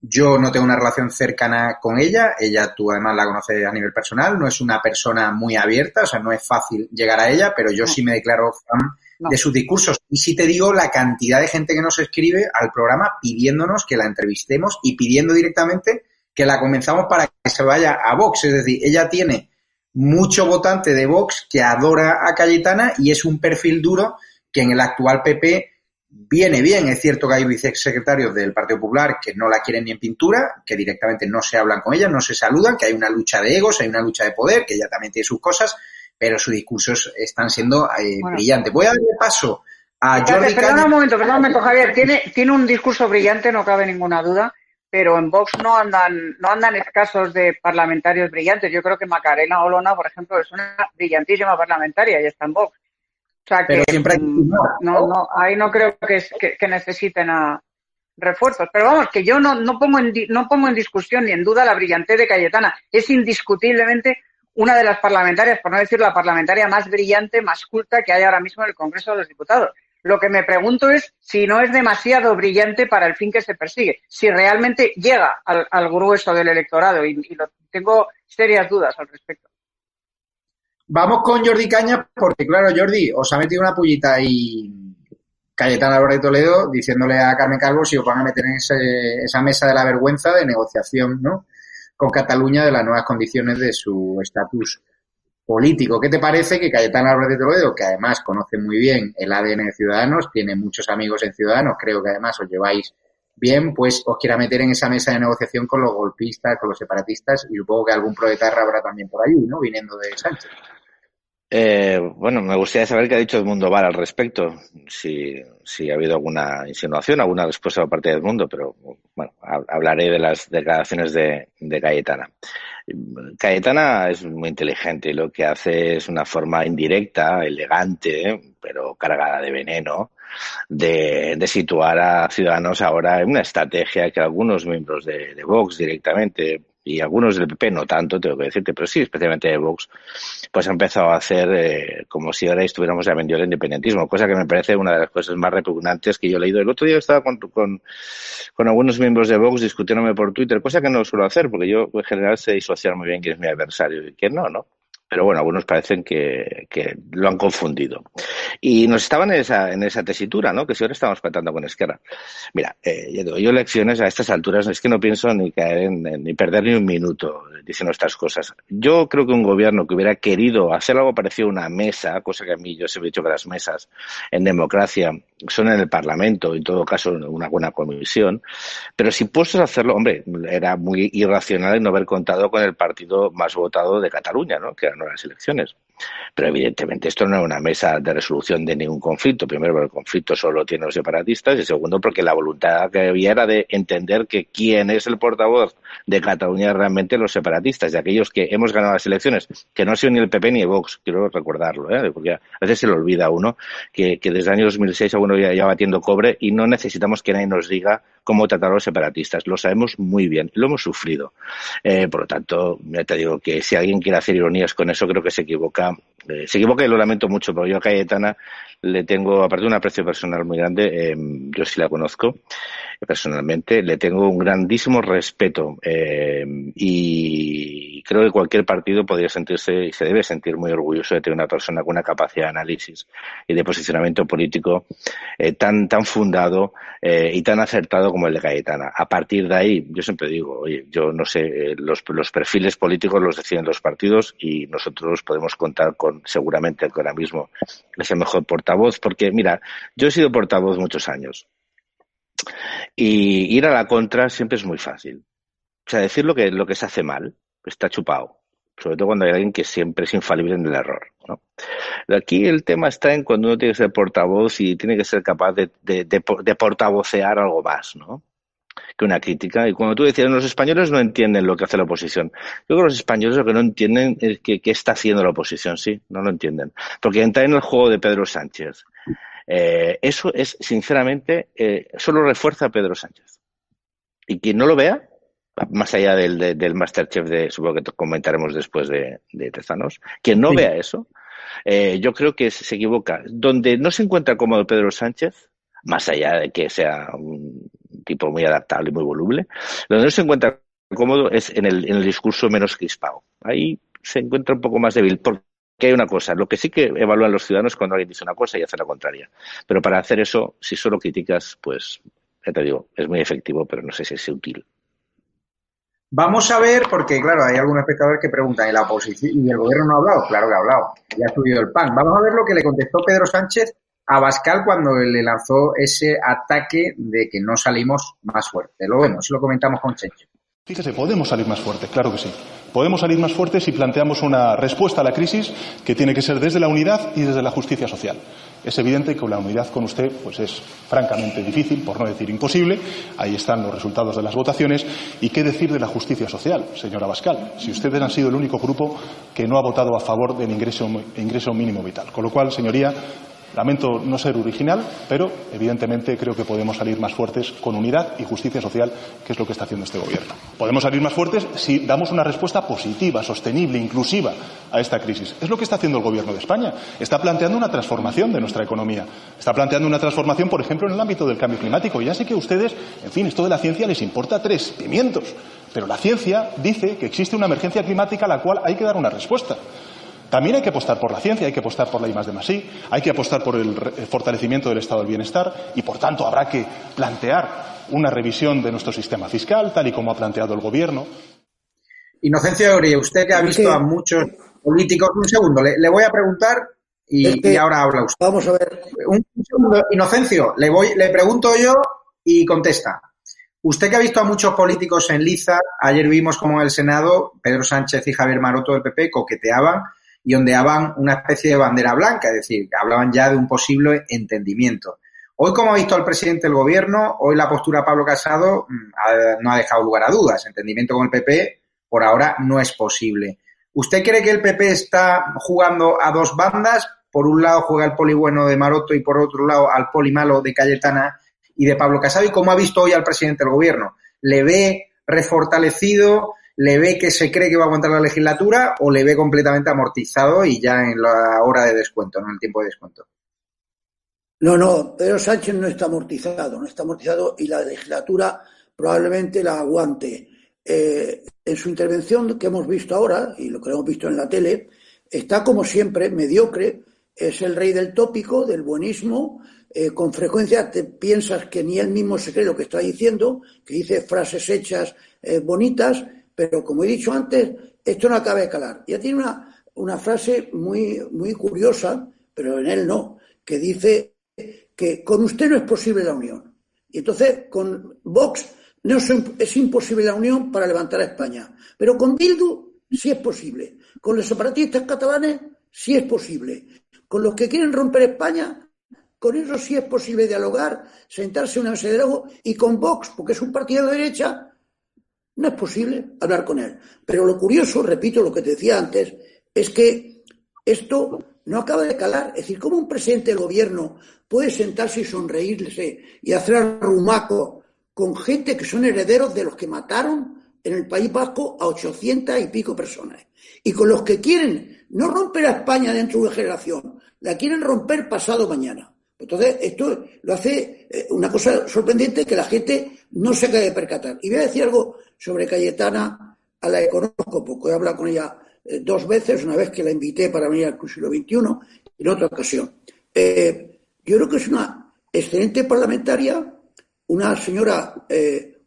Yo no tengo una relación cercana con ella, ella tú además la conoces a nivel personal, no es una persona muy abierta, o sea, no es fácil llegar a ella, pero yo sí me declaro fan de sus discursos. Y sí te digo la cantidad de gente que nos escribe al programa pidiéndonos que la entrevistemos y pidiendo directamente que la comenzamos para que se vaya a Vox. Es decir, ella tiene mucho votante de Vox que adora a Cayetana y es un perfil duro que en el actual PP viene bien. Es cierto que hay vicesecretarios del Partido Popular que no la quieren ni en pintura, que directamente no se hablan con ella, no se saludan, que hay una lucha de egos, hay una lucha de poder, que ella también tiene sus cosas, pero sus discursos están siendo eh, brillantes. Voy a darle paso a Jordi Perdón un momento, perdón un momento, Javier. Tiene, tiene un discurso brillante, no cabe ninguna duda pero en Vox no andan, no andan escasos de parlamentarios brillantes. Yo creo que Macarena Olona, por ejemplo, es una brillantísima parlamentaria y está en Vox. O sea que mm, no, no, ahí no creo que, que, necesiten a refuerzos. Pero vamos, que yo no, no, pongo en, no pongo en discusión ni en duda la brillantez de Cayetana. Es indiscutiblemente una de las parlamentarias, por no decir la parlamentaria más brillante, más culta que hay ahora mismo en el Congreso de los Diputados. Lo que me pregunto es si no es demasiado brillante para el fin que se persigue, si realmente llega al, grueso del electorado y, lo, tengo serias dudas al respecto. Vamos con Jordi Caña, porque claro, Jordi, os ha metido una pullita ahí Cayetana Álvarez de Toledo diciéndole a Carmen Calvo si os van a meter en esa mesa de la vergüenza de negociación ¿no? Con Cataluña de las nuevas condiciones de su estatus político. ¿Qué te parece que Cayetana Álvarez de Toledo, que además conoce muy bien el ADN de Ciudadanos, tiene muchos amigos en Ciudadanos, creo que además os lleváis bien, pues os quiera meter en esa mesa de negociación con los golpistas, con los separatistas y supongo que algún proetarra habrá también por allí, ¿no? Viniendo de Sánchez. Eh, bueno, me gustaría saber qué ha dicho Edmundo Val al respecto, si, si ha habido alguna insinuación, alguna respuesta por parte de Edmundo, pero bueno, hablaré de las declaraciones de, Cayetana. Cayetana es muy inteligente y lo que hace es una forma indirecta, elegante, pero cargada de veneno, de, de, situar a Ciudadanos ahora en una estrategia que algunos miembros de, de Vox directamente y algunos del PP no tanto, tengo que decirte, pero sí, especialmente de Vox, pues ha empezado a hacer eh, como si ahora estuviéramos ya vendido el independentismo, cosa que me parece una de las cosas más repugnantes que yo he leído. El otro día estaba con, con, con algunos miembros de Vox discutiéndome por Twitter, cosa que no suelo hacer, porque yo en general sé disociar muy bien quién es mi adversario y quién no, ¿no? Pero bueno, algunos parecen que, que, lo han confundido. Y nos estaban en esa, en esa tesitura, ¿no? Que si ahora estamos pactando con Esquerra. Mira, eh, yo doy lecciones a estas alturas, es que no pienso ni caer en, ni perder ni un minuto diciendo estas cosas. Yo creo que un gobierno que hubiera querido hacer algo parecido a una mesa, cosa que a mí yo se he dicho que las mesas en democracia son en el Parlamento, en todo caso una buena comisión, pero si puestos a hacerlo, hombre, era muy irracional no haber contado con el partido más votado de Cataluña, ¿no? Que eran las elecciones. Pero evidentemente esto no es una mesa de resolución de ningún conflicto. Primero, porque el conflicto solo tiene los separatistas y segundo, porque la voluntad que había era de entender que quién es el portavoz de Cataluña realmente los separatistas, de aquellos que hemos ganado las elecciones, que no ha sido ni el PP ni el Vox, quiero recordarlo, ¿eh? porque a veces se le olvida a uno que, que desde el año 2006 a uno ya, ya batiendo cobre y no necesitamos que nadie nos diga cómo tratar a los separatistas. Lo sabemos muy bien, lo hemos sufrido. Eh, por lo tanto, ya te digo que si alguien quiere hacer ironías con eso, creo que se equivoca. Eh, se equivoca y lo lamento mucho, pero yo a Cayetana le tengo, aparte de un aprecio personal muy grande, eh, yo sí la conozco personalmente, le tengo un grandísimo respeto eh, y creo que cualquier partido podría sentirse y se debe sentir muy orgulloso de tener una persona con una capacidad de análisis y de posicionamiento político eh, tan, tan fundado eh, y tan acertado como el de Cayetana. A partir de ahí, yo siempre digo, oye, yo no sé, eh, los, los perfiles políticos los deciden los partidos y nosotros podemos contar con seguramente que ahora mismo es el mejor portavoz, porque mira, yo he sido portavoz muchos años y ir a la contra siempre es muy fácil. O sea, decir lo que, lo que se hace mal, está chupado sobre todo cuando hay alguien que siempre es infalible en el error. ¿no? Aquí el tema está en cuando uno tiene que ser portavoz y tiene que ser capaz de, de, de, portavocear algo más, ¿no? Que una crítica. Y cuando tú decías, los españoles no entienden lo que hace la oposición. Yo creo que los españoles lo que no entienden es que, qué está haciendo la oposición, sí, no lo entienden. Porque entrar en el juego de Pedro Sánchez, eh, eso es, sinceramente, eh, solo refuerza a Pedro Sánchez. Y quien no lo vea, más allá del, del Masterchef, de, supongo que comentaremos después de, de Tezanos, quien no vea eso, eh, yo creo que se equivoca. Donde no se encuentra cómodo Pedro Sánchez, más allá de que sea un tipo muy adaptable y muy voluble, donde no se encuentra cómodo es en el, en el discurso menos crispado. Ahí se encuentra un poco más débil. Porque hay una cosa, lo que sí que evalúan los ciudadanos cuando alguien dice una cosa y hace la contraria. Pero para hacer eso, si solo criticas, pues, ya te digo, es muy efectivo, pero no sé si es útil. Vamos a ver, porque claro, hay algunos espectadores que preguntan, ¿y la oposición y el gobierno no ha hablado? Claro que ha hablado, ya ha subido el pan. Vamos a ver lo que le contestó Pedro Sánchez a Bascal cuando le lanzó ese ataque de que no salimos más fuerte. Lo vemos, lo comentamos con Checho. Fíjese, podemos salir más fuertes, claro que sí. Podemos salir más fuertes si planteamos una respuesta a la crisis que tiene que ser desde la unidad y desde la justicia social. Es evidente que la unidad con usted pues es francamente difícil, por no decir imposible. Ahí están los resultados de las votaciones. ¿Y qué decir de la justicia social, señora Bascal? Si ustedes han sido el único grupo que no ha votado a favor del ingreso, ingreso mínimo vital. Con lo cual, señoría, Lamento no ser original, pero evidentemente creo que podemos salir más fuertes con unidad y justicia social, que es lo que está haciendo este Gobierno. Podemos salir más fuertes si damos una respuesta positiva, sostenible, inclusiva a esta crisis. Es lo que está haciendo el Gobierno de España. Está planteando una transformación de nuestra economía. Está planteando una transformación, por ejemplo, en el ámbito del cambio climático. Ya sé que a ustedes, en fin, esto de la ciencia les importa tres pimientos. Pero la ciencia dice que existe una emergencia climática a la cual hay que dar una respuesta. También hay que apostar por la ciencia, hay que apostar por la I de Masí, hay que apostar por el fortalecimiento del estado del bienestar y, por tanto, habrá que plantear una revisión de nuestro sistema fiscal, tal y como ha planteado el Gobierno. Inocencio Eury, usted que ha visto a muchos políticos. Un segundo, le, voy a preguntar y, ahora habla usted. Vamos a ver. Un, segundo, Inocencio, le, voy, le pregunto yo y contesta. Usted que ha visto a muchos políticos en liza, ayer vimos como en el Senado Pedro Sánchez y Javier Maroto del PP coqueteaban y ondeaban una especie de bandera blanca, es decir, hablaban ya de un posible entendimiento. Hoy, como ha visto el presidente del gobierno, hoy la postura de Pablo Casado mm, no ha dejado lugar a dudas. Entendimiento con el PP por ahora no es posible. ¿Usted cree que el PP está jugando a dos bandas? Por un lado juega el poli bueno de Maroto y por otro lado al poli malo de Cayetana y de Pablo Casado. ¿Y cómo ha visto hoy al presidente del gobierno? ¿Le ve refortalecido? ¿Le ve que se cree que va a aguantar la legislatura o le ve completamente amortizado y ya en la hora de descuento, no en el tiempo de descuento? No, no, Pedro Sánchez no está amortizado, no está amortizado y la legislatura probablemente la aguante. Eh, en su intervención que hemos visto ahora, y lo que hemos visto en la tele, está como siempre mediocre, es el rey del tópico, del buenismo, eh, con frecuencia te piensas que ni él mismo se cree lo que está diciendo, que dice frases hechas eh, bonitas, pero como he dicho antes, esto no acaba de calar. Ya tiene una, una frase muy, muy curiosa, pero en él no, que dice que con usted no es posible la unión. Y entonces con Vox no es, imposible la unión para levantar a España. Pero con Bildu sí es posible. Con los separatistas catalanes sí es posible. Con los que quieren romper España, con ellos sí es posible dialogar, sentarse en una mesa de diálogo. Y con Vox, porque es un partido de derecha, no es posible hablar con él. Pero lo curioso, repito lo que te decía antes, es que esto no acaba de calar. Es decir, ¿cómo un presidente del gobierno puede sentarse y sonreírse y hacer rumaco con gente que son herederos de los que mataron en el País Vasco a 800 y pico personas? Y con los que quieren no romper a España dentro de una generación, la quieren romper pasado mañana. Entonces, esto lo hace eh, una cosa sorprendente que la gente no se cae de percatar. Y voy a decir algo sobre Cayetana, a la conozco, porque he hablado con ella eh, dos veces, una vez que la invité para venir al siglo XXI y en otra ocasión. Eh, yo creo que es una excelente parlamentaria, una señora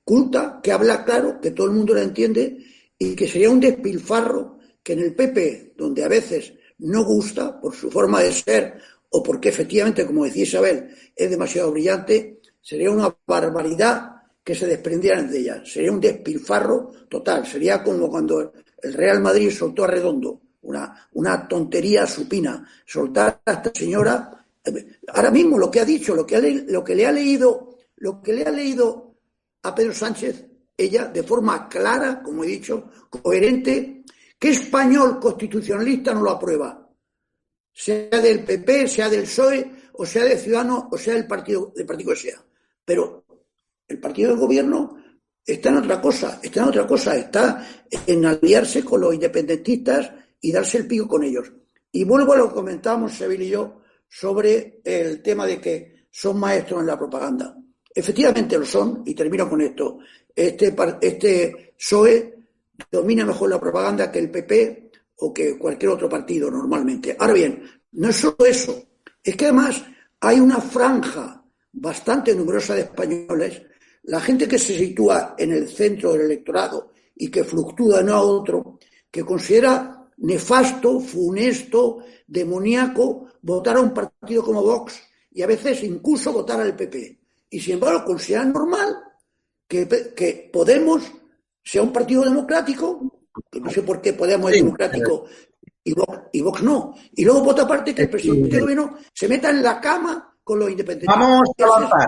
culta, que habla claro, que todo el mundo la entiende y que sería un despilfarro que en el PP, donde a veces no gusta por su forma de ser o porque efectivamente, como decía Isabel, es demasiado brillante, sería una barbaridad que se desprendieran de ella. Sería un despilfarro total. Sería como cuando el Real Madrid soltó a Redondo, una, una tontería supina, soltar a esta señora. Eh, ahora mismo lo que ha dicho, lo que, lo que le ha leído, lo que le ha leído a Pedro Sánchez, ella, de forma clara, como he dicho, coherente, ¿qué español constitucionalista no lo aprueba? Sea del PP, sea del PSOE, o sea de Ciudadanos, o sea del partido, del partido que sea. Pero el partido del gobierno está en otra cosa, está en otra cosa, está en aliarse con los independentistas y darse el pico con ellos. Y vuelvo a lo que comentábamos Seville y yo sobre el tema de que son maestros en la propaganda. Efectivamente lo son, y termino con esto. Este, este PSOE domina mejor la propaganda que el PP o que cualquier otro partido normalmente. Ahora bien, no es solo eso, es que además hay una franja bastante numerosa de españoles, la gente que se sitúa en el centro del electorado y que fluctúa de uno a otro, que considera nefasto, funesto, demoníaco votar a un partido como Vox y a veces incluso votar al PP. Y sin embargo considera normal que, que Podemos sea un partido democrático, que no sé por qué Podemos es democrático y Vox, y Vox no. Y luego, por otra parte, que el presidente del gobierno se meta en la cama con los independientes. Vamos a avanzar.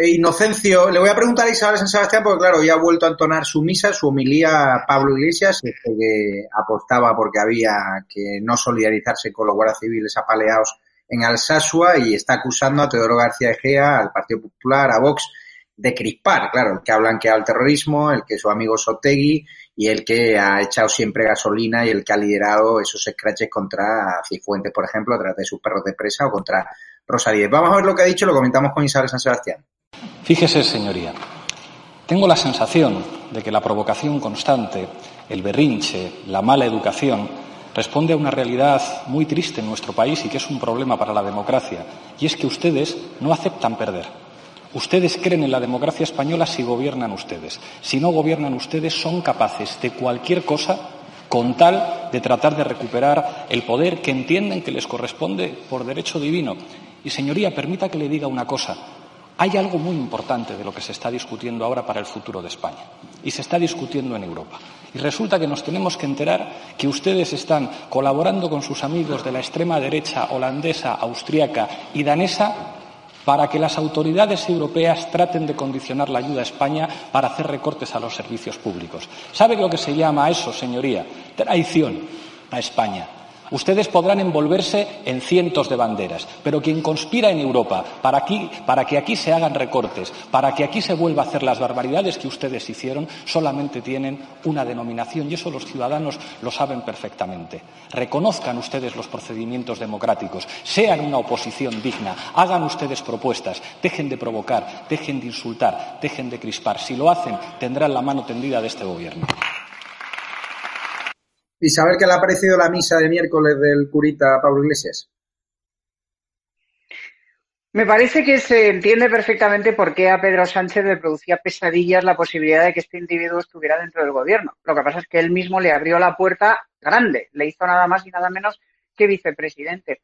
Eh, Inocencio, le voy a preguntar a Isabel San Sebastián, porque claro, ya ha vuelto a entonar su misa, su homilía Pablo Iglesias, este que apostaba porque había que no solidarizarse con los guardias civiles apaleados en Alsasua y está acusando a Teodoro García Egea, al Partido Popular, a Vox, de crispar, claro, el que ha blanqueado el terrorismo, el que su amigo Sotegui y el que ha echado siempre gasolina y el que ha liderado esos scratches contra Cifuentes, por ejemplo, a través de sus perros de presa o contra Rosalía. Vamos a ver lo que ha dicho, lo comentamos con Isabel San Sebastián. Fíjese, señoría, tengo la sensación de que la provocación constante, el berrinche, la mala educación, responde a una realidad muy triste en nuestro país y que es un problema para la democracia, y es que ustedes no aceptan perder. Ustedes creen en la democracia española si gobiernan ustedes. Si no gobiernan ustedes, son capaces de cualquier cosa con tal de tratar de recuperar el poder que entienden que les corresponde por derecho divino. Y, señoría, permita que le diga una cosa. Hay algo muy importante de lo que se está discutiendo ahora para el futuro de España y se está discutiendo en Europa. Y resulta que nos tenemos que enterar que ustedes están colaborando con sus amigos de la extrema derecha holandesa, austriaca y danesa para que las autoridades europeas traten de condicionar la ayuda a España para hacer recortes a los servicios públicos. ¿Sabe lo que se llama eso, señoría? Traición a España. Ustedes podrán envolverse en cientos de banderas, pero quien conspira en Europa para, que aquí se hagan recortes, para que aquí se vuelva a hacer las barbaridades que ustedes hicieron, solamente tienen una denominación y eso los ciudadanos lo saben perfectamente. Reconozcan ustedes los procedimientos democráticos, sean una oposición digna, hagan ustedes propuestas, dejen de provocar, dejen de insultar, dejen de crispar. Si lo hacen, tendrán la mano tendida de este Gobierno. Isabel, ¿qué le ha parecido la misa de miércoles del curita Pablo Iglesias? Me parece que se entiende perfectamente por qué a Pedro Sánchez le producía pesadillas la posibilidad de que este individuo estuviera dentro del gobierno. Lo que pasa es que él mismo le abrió la puerta grande, le hizo nada más y nada menos que vicepresidente.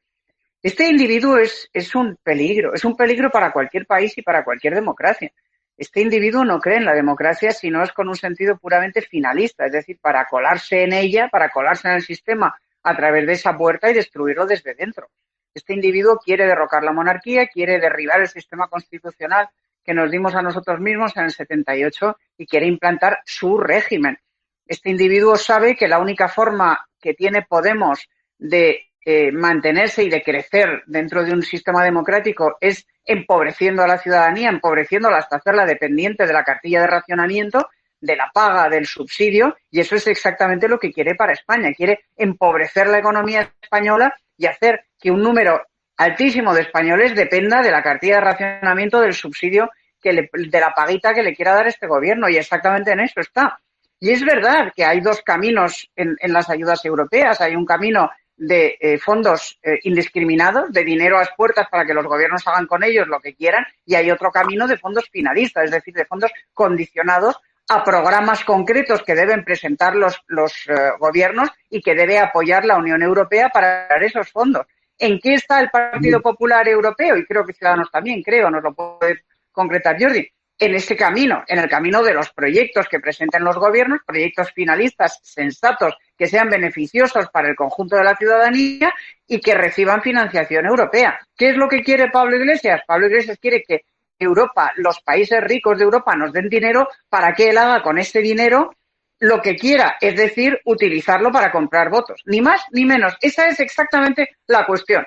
Este individuo es, es un peligro, es un peligro para cualquier país y para cualquier democracia. Este individuo no cree en la democracia si no es con un sentido puramente finalista, es decir, para colarse en ella, para colarse en el sistema a través de esa puerta y destruirlo desde dentro. Este individuo quiere derrocar la monarquía, quiere derribar el sistema constitucional que nos dimos a nosotros mismos en el 78 y quiere implantar su régimen. Este individuo sabe que la única forma que tiene Podemos de mantenerse y de crecer dentro de un sistema democrático es empobreciendo a la ciudadanía, empobreciéndola hasta hacerla dependiente de la cartilla de racionamiento, de la paga del subsidio, y eso es exactamente lo que quiere para España. Quiere empobrecer la economía española y hacer que un número altísimo de españoles dependa de la cartilla de racionamiento del subsidio que de la paguita que le quiera dar este gobierno. Y exactamente en eso está. Y es verdad que hay dos caminos en las ayudas europeas. Hay un camino de eh, fondos eh, indiscriminados, de dinero a las puertas para que los gobiernos hagan con ellos lo que quieran, y hay otro camino de fondos finalistas, es decir, de fondos condicionados a programas concretos que deben presentar los, los eh, gobiernos y que debe apoyar la Unión Europea para dar esos fondos. ¿En qué está el Partido Popular Europeo? Y creo que Ciudadanos también, creo, nos lo puede concretar Jordi. en ese camino, en el camino de los proyectos que presenten los gobiernos, proyectos finalistas sensatos que sean beneficiosos para el conjunto de la ciudadanía y que reciban financiación europea. ¿Qué es lo que quiere Pablo Iglesias? Pablo Iglesias quiere que Europa, los países ricos de Europa nos den dinero para que él haga con este dinero lo que quiera, es decir, utilizarlo para comprar votos. Ni más ni menos. Esa es exactamente la cuestión.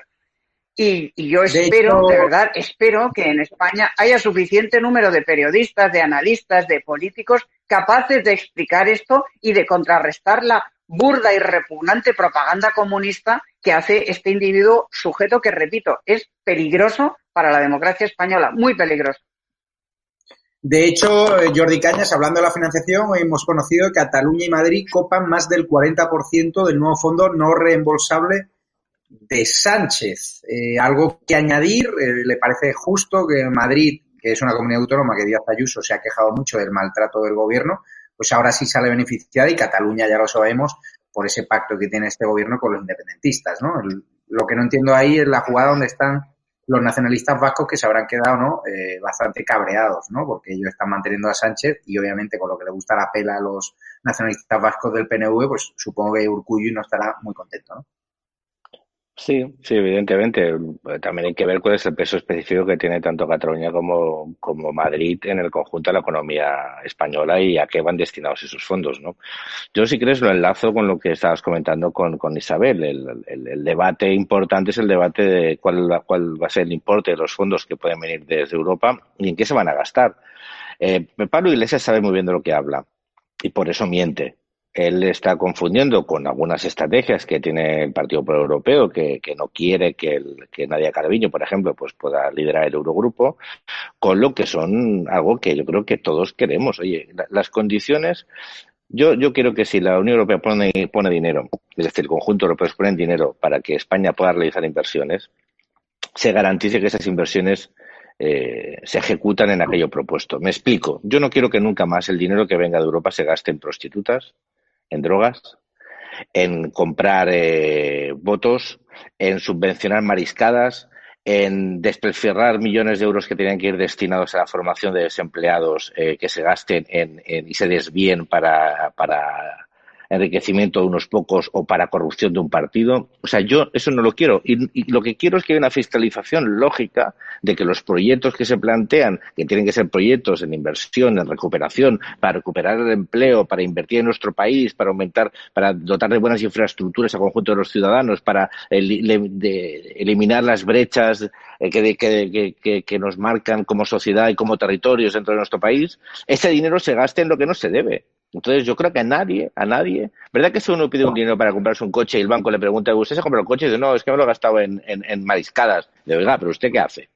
Y, yo espero, de, verdad, espero que en España haya suficiente número de periodistas, de analistas, de políticos capaces de explicar esto y de contrarrestar la burda y repugnante propaganda comunista que hace este individuo sujeto que, repito, es peligroso para la democracia española, muy peligroso. De hecho, eh, Jordi Cañas, hablando de la financiación, hemos conocido que Cataluña y Madrid copan más del 40% del nuevo fondo no reembolsable de Sánchez. Eh, algo que añadir, eh, le parece justo que Madrid, que es una comunidad autónoma que Díaz Ayuso se ha quejado mucho del maltrato del gobierno, pues ahora sí sale beneficiada y Cataluña ya lo sabemos por ese pacto que tiene este gobierno con los independentistas, ¿no? lo que no entiendo ahí es la jugada donde están los nacionalistas vascos que se habrán quedado, ¿no? Eh, bastante cabreados, ¿no? Porque ellos están manteniendo a Sánchez y obviamente con lo que le gusta la pela a los nacionalistas vascos del PNV, pues supongo que Urcullo no estará muy contento, ¿no? Sí, sí, evidentemente. También hay que ver cuál es el peso específico que tiene tanto Cataluña como, como Madrid en el conjunto de la economía española y a qué van destinados esos fondos, ¿no? Yo, si crees, lo enlazo con lo que estabas comentando con, con Isabel. El, el, debate importante es el debate de cuál, cuál va a ser el importe de los fondos que pueden venir desde Europa y en qué se van a gastar. Eh, Pablo Iglesias sabe muy bien de lo que habla y por eso miente él está confundiendo con algunas estrategias que tiene el Partido Pro Europeo, que, no quiere que, el, que Nadia Calviño, por ejemplo, pues pueda liderar el Eurogrupo, con lo que son algo que yo creo que todos queremos. Oye, las condiciones yo, yo quiero que si la Unión Europea pone, pone dinero, es decir, el conjunto europeo pone dinero para que España pueda realizar inversiones, se garantice que esas inversiones eh, se ejecutan en aquello propuesto. Me explico. Yo no quiero que nunca más el dinero que venga de Europa se gaste en prostitutas, en drogas, en comprar eh, votos, en subvencionar mariscadas, en despreciar millones de euros que tenían que ir destinados a la formación de desempleados eh, que se gasten en, y se desvíen para, para enriquecimiento de unos pocos o para corrupción de un partido. O sea, yo eso no lo quiero. Y, lo que quiero es que haya una fiscalización lógica de que los proyectos que se plantean, que tienen que ser proyectos en inversión, en recuperación, para recuperar el empleo, para invertir en nuestro país, para aumentar, para dotar de buenas infraestructuras al conjunto de los ciudadanos, para eliminar las brechas eh, que, que nos marcan como sociedad y como territorios dentro de nuestro país, ese dinero se gaste en lo que no se debe entonces yo creo que a nadie, a nadie, ¿verdad que si uno pide un dinero para comprarse un coche y el banco le pregunta, ¿usted se comprado el coche? Y dice, no, es que me lo he gastado en, en, mariscadas. De verdad, pero ¿usted qué hace?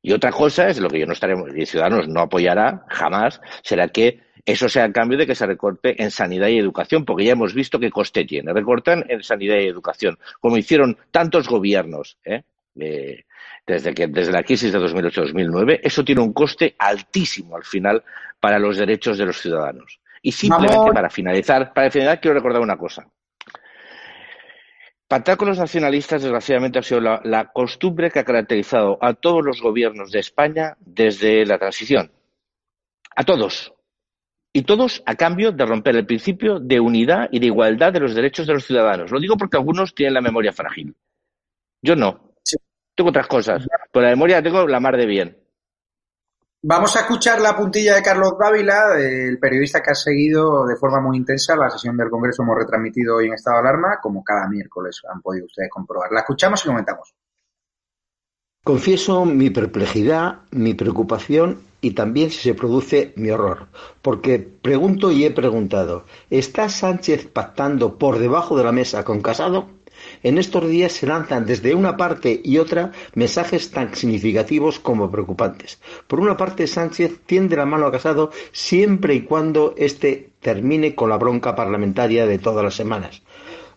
Y otra cosa es lo que yo no estaremos, y Ciudadanos no apoyará jamás, será que eso sea a cambio de que se recorte en sanidad y educación, porque ya hemos visto qué coste tiene. Recortan en sanidad y educación, como hicieron tantos gobiernos, ¿eh? desde, que, desde la crisis de 2008-2009, eso tiene un coste altísimo al final para los derechos de los ciudadanos. Y simplemente para finalizar, para finalizar quiero recordar una cosa. Pactar con los nacionalistas, desgraciadamente, ha sido la, costumbre que ha caracterizado a todos los gobiernos de España desde la transición. A todos. Y todos a cambio de romper el principio de unidad y de igualdad de los derechos de los ciudadanos. Lo digo porque algunos tienen la memoria frágil. Yo no. Tengo otras cosas. Pero la memoria tengo la mar de bien. Vamos a escuchar la puntilla de Carlos Dávila, el periodista que ha seguido de forma muy intensa la sesión del Congreso. Hemos retransmitido hoy en estado de alarma, como cada miércoles han podido ustedes comprobar. La escuchamos y comentamos. Confieso mi perplejidad, mi preocupación y también si se produce mi horror, porque pregunto y he preguntado, ¿está Sánchez pactando por debajo de la mesa con Casado? En estos días se lanzan desde una parte y otra mensajes tan significativos como preocupantes. Por una parte, Sánchez tiende la mano a Casado siempre y cuando éste termine con la bronca parlamentaria de todas las semanas.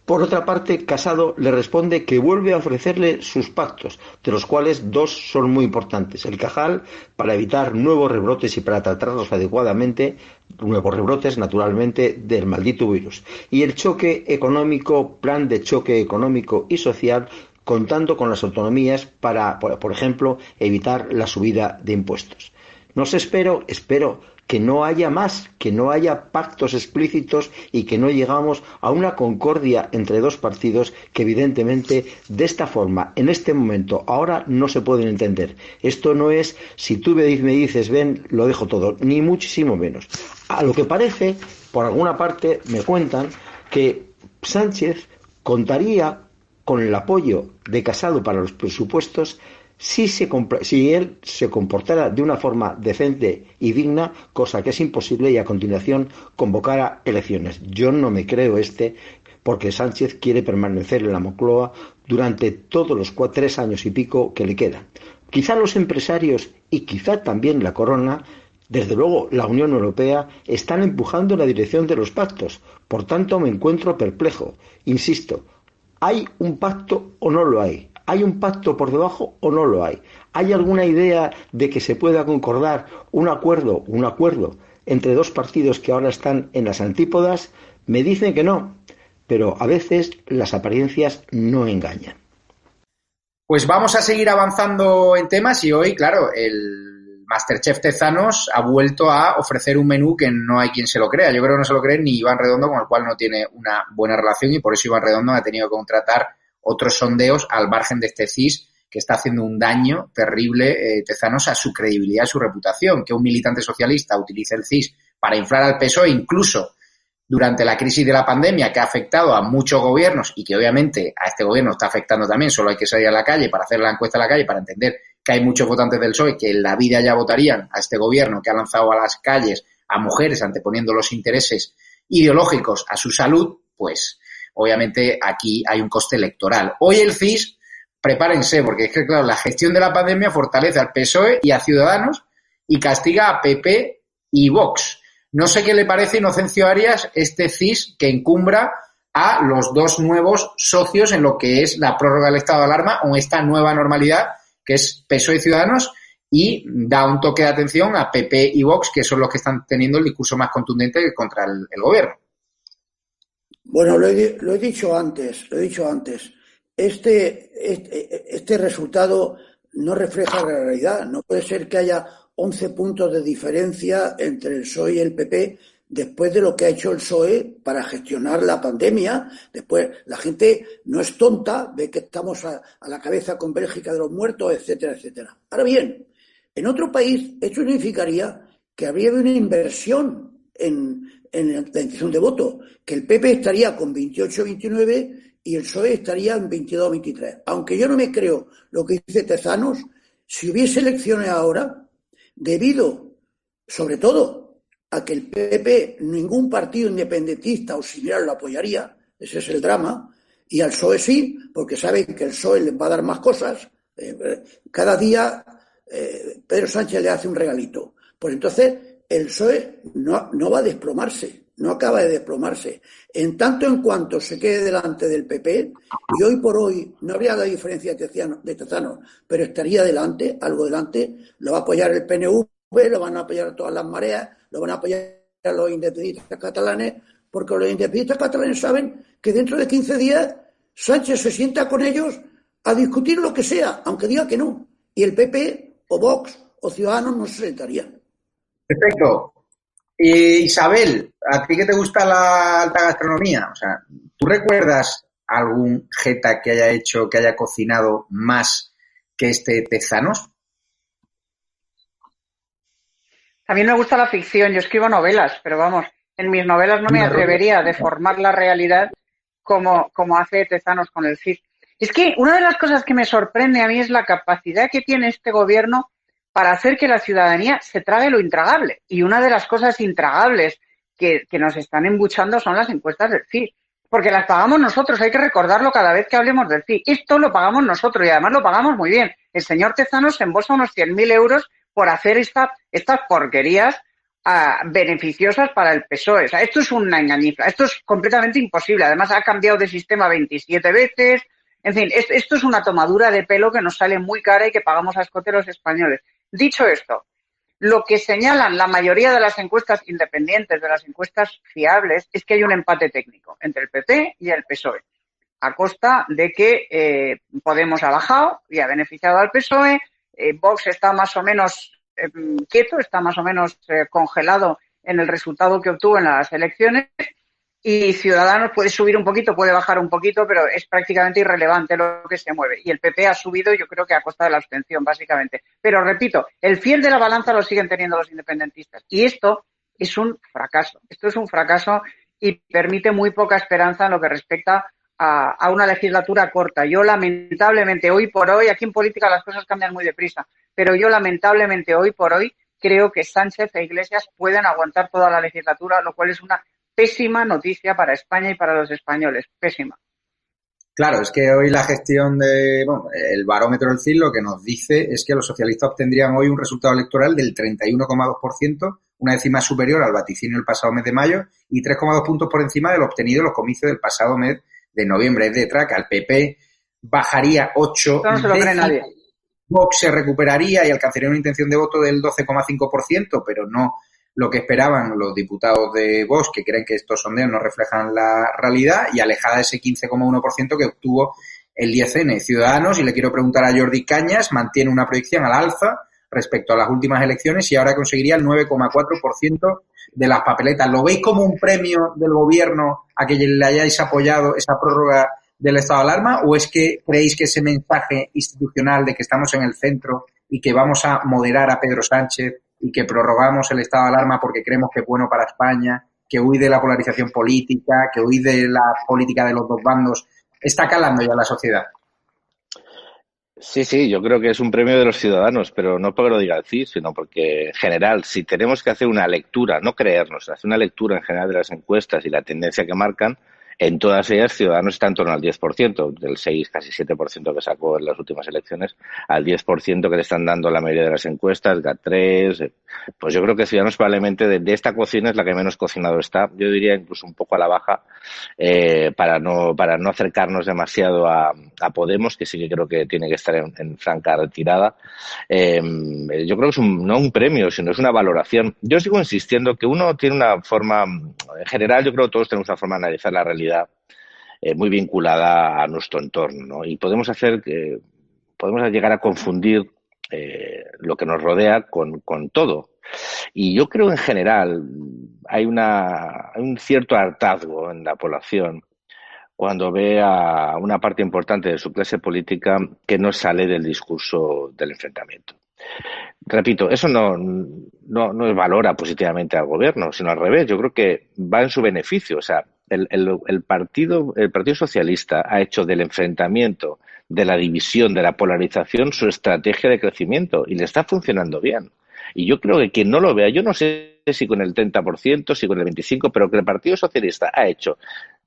Por otra parte, Casado le responde que vuelve a ofrecerle sus pactos, de los cuales dos son muy importantes. El Cajal, para evitar nuevos rebrotes y para tratarlos adecuadamente, nuevos rebrotes, naturalmente, del maldito virus. Y el choque económico, plan de choque económico y social, contando con las autonomías para, por ejemplo, evitar la subida de impuestos. No espero, espero que no haya más, que no haya pactos explícitos y que no llegamos a una concordia entre dos partidos que evidentemente de esta forma, en este momento, ahora no se pueden entender. Esto no es si tú me dices ven, lo dejo todo, ni muchísimo menos. A lo que parece, por alguna parte, me cuentan que Sánchez contaría con el apoyo de Casado para los presupuestos si, se, él se comportara de una forma decente y digna, cosa que es imposible, y a continuación convocara elecciones. Yo no me creo este, porque Sánchez quiere permanecer en la Mocloa durante todos los cuatro, tres años y pico que le quedan. Quizá los empresarios y quizá también la corona, desde luego la Unión Europea, están empujando en la dirección de los pactos. Por tanto, me encuentro perplejo. Insisto, ¿hay un pacto o no lo hay? ¿Hay un pacto por debajo o no lo hay? ¿Hay alguna idea de que se pueda concordar un acuerdo, un acuerdo entre dos partidos que ahora están en las antípodas? Me dicen que no, pero a veces las apariencias no engañan. Pues vamos a seguir avanzando en temas y hoy, claro, el Masterchef Tezanos ha vuelto a ofrecer un menú que no hay quien se lo crea. Yo creo que no se lo cree ni Iván Redondo, con el cual no tiene una buena relación y por eso Iván Redondo ha tenido que contratar otros sondeos al margen de este CIS que está haciendo un daño terrible, eh, Tezanos, a su credibilidad, a su reputación. Que un militante socialista utilice el CIS para inflar al PSOE, incluso durante la crisis de la pandemia, que ha afectado a muchos gobiernos y que obviamente a este gobierno está afectando también, solo hay que salir a la calle para hacer la encuesta a la calle, para entender que hay muchos votantes del PSOE que en la vida ya votarían a este gobierno que ha lanzado a las calles a mujeres anteponiendo los intereses ideológicos a su salud, pues obviamente aquí hay un coste electoral. Hoy el CIS, prepárense, porque es que, claro, la gestión de la pandemia fortalece al PSOE y a Ciudadanos y castiga a PP y Vox. No sé qué le parece, Inocencio Arias, este CIS que encumbra a los dos nuevos socios en lo que es la prórroga del estado de alarma o esta nueva normalidad que es PSOE y Ciudadanos y da un toque de atención a PP y Vox, que son los que están teniendo el discurso más contundente contra el gobierno. Bueno, lo he, dicho antes, lo he dicho antes. Este, este, este, resultado no refleja la realidad. No puede ser que haya 11 puntos de diferencia entre el PSOE y el PP después de lo que ha hecho el PSOE para gestionar la pandemia. Después, la gente no es tonta, ve que estamos a, a la cabeza con Bélgica de los muertos, etcétera, etcétera. Ahora bien, en otro país, esto significaría que habría una inversión en, en la intención de voto, que el PP estaría con 28-29 y el PSOE estaría en 22-23. Aunque yo no me creo lo que dice Tezanos, si hubiese elecciones ahora, debido, sobre todo, a que el PP, ningún partido independentista o similar lo apoyaría, ese es el drama, y al PSOE sí, porque saben que el PSOE les va a dar más cosas, eh, cada día eh, Pedro Sánchez le hace un regalito. Pues entonces el PSOE no, va a desplomarse, no acaba de desplomarse. En tanto en cuanto se quede delante del PP, y hoy por hoy no habría la diferencia de Tezano, pero estaría delante, algo delante, lo va a apoyar el PNV, lo van a apoyar todas las mareas, lo van a apoyar los independentistas catalanes, porque los independentistas catalanes saben que dentro de 15 días Sánchez se sienta con ellos a discutir lo que sea, aunque diga que no. Y el PP o Vox o Ciudadanos no se sentarían. Perfecto. Isabel, ¿a ti que te gusta la alta gastronomía? O sea, ¿tú recuerdas algún jeta que haya hecho, que haya cocinado más que este Tezanos? A mí me gusta la ficción, yo escribo novelas, pero vamos, en mis novelas no me atrevería a deformar la realidad como, como hace Tezanos con el CID. Es que una de las cosas que me sorprende a mí es la capacidad que tiene este gobierno para hacer que la ciudadanía se trague lo intragable. Y una de las cosas intragables que, nos están embuchando son las encuestas del CID. Porque las pagamos nosotros, hay que recordarlo cada vez que hablemos del CID. Esto lo pagamos nosotros y además lo pagamos muy bien. El señor Tezano se embolsa unos 100.000 euros por hacer esta, estas porquerías ah, beneficiosas para el PSOE. O sea, esto es una engañifla, esto es completamente imposible. Además, ha cambiado de sistema 27 veces. En fin, esto es una tomadura de pelo que nos sale muy cara y que pagamos a escoteros españoles. Dicho esto, lo que señalan la mayoría de las encuestas independientes, de las encuestas fiables, es que hay un empate técnico entre el PP y el PSOE, a costa de que eh, Podemos ha bajado y ha beneficiado al PSOE, eh, Vox está más o menos em, quieto, está más o menos eh, congelado en el resultado que obtuvo en las elecciones y Ciudadanos puede subir un poquito, puede bajar un poquito, pero es prácticamente irrelevante lo que se mueve. Y el PP ha subido, yo creo que a costa de la abstención, básicamente. Pero repito, el fiel de la balanza lo siguen teniendo los independentistas. Y esto es un fracaso. Esto es un fracaso y permite muy poca esperanza en lo que respecta a, a, una legislatura corta. Yo lamentablemente hoy por hoy, aquí en política las cosas cambian muy deprisa, pero yo lamentablemente hoy por hoy creo que Sánchez e Iglesias pueden aguantar toda la legislatura, lo cual es una pésima noticia para España y para los españoles. Pésima. Claro, es que hoy la gestión de, bueno, el barómetro del CIL lo que nos dice es que los socialistas obtendrían hoy un resultado electoral del 31,2%, una décima superior al vaticinio del pasado mes de mayo y 3,2 puntos por encima del obtenido en los comicios del pasado mes de noviembre. Es de traca, al PP bajaría 8 no se lo cree nadie. Vox se recuperaría y alcanzaría una intención de voto del 12,5%, pero no lo que esperaban los diputados de Vox, que creen que estos sondeos no reflejan la realidad, y alejada de ese 15,1% que obtuvo el 10N. Ciudadanos, y le quiero preguntar a Jordi Cañas, mantiene una proyección al alza respecto a las últimas elecciones y ahora conseguiría el 9,4% de las papeletas. ¿Lo veis como un premio del gobierno a que le hayáis apoyado esa prórroga del estado de alarma o es que creéis que ese mensaje institucional de que estamos en el centro y que vamos a moderar a Pedro Sánchez y que prorrogamos el estado de alarma porque creemos que es bueno para España, que huye de la polarización política, que huye de la política de los dos bandos, está calando ya la sociedad. Sí, sí, yo creo que es un premio de los ciudadanos, pero no porque lo diga el CIS, sino porque en general, si tenemos que hacer una lectura, no creernos, hacer una lectura en general de las encuestas y la tendencia que marcan, en todas ellas, Ciudadanos está en torno al 10%, del 6, casi 7% que sacó en las últimas elecciones, al 10% que le están dando la mayoría de las encuestas, GAT3. Eh, pues yo creo que Ciudadanos probablemente de, esta cocina es la que menos cocinado está. Yo diría incluso un poco a la baja, eh, para, no, para no acercarnos demasiado a, Podemos, que sí que creo que tiene que estar en, franca retirada. Eh, yo creo que es un, no un premio, sino es una valoración. Yo sigo insistiendo que uno tiene una forma, en general, yo creo que todos tenemos una forma de analizar la realidad eh, muy vinculada a nuestro entorno. Y podemos hacer que podemos llegar a confundir eh, lo que nos rodea con, todo. Y yo creo en general hay, una, hay un cierto hartazgo en la población cuando ve a una parte importante de su clase política que no sale del discurso del enfrentamiento. Repito, eso no, no, no valora positivamente al gobierno, sino al revés. Yo creo que va en su beneficio. O sea, el, partido, el Partido Socialista ha hecho del enfrentamiento, de la división, de la polarización su estrategia de crecimiento y le está funcionando bien. Y yo creo que quien no lo vea, yo no sé si con el 30%, si con el 25%, pero que el Partido Socialista ha hecho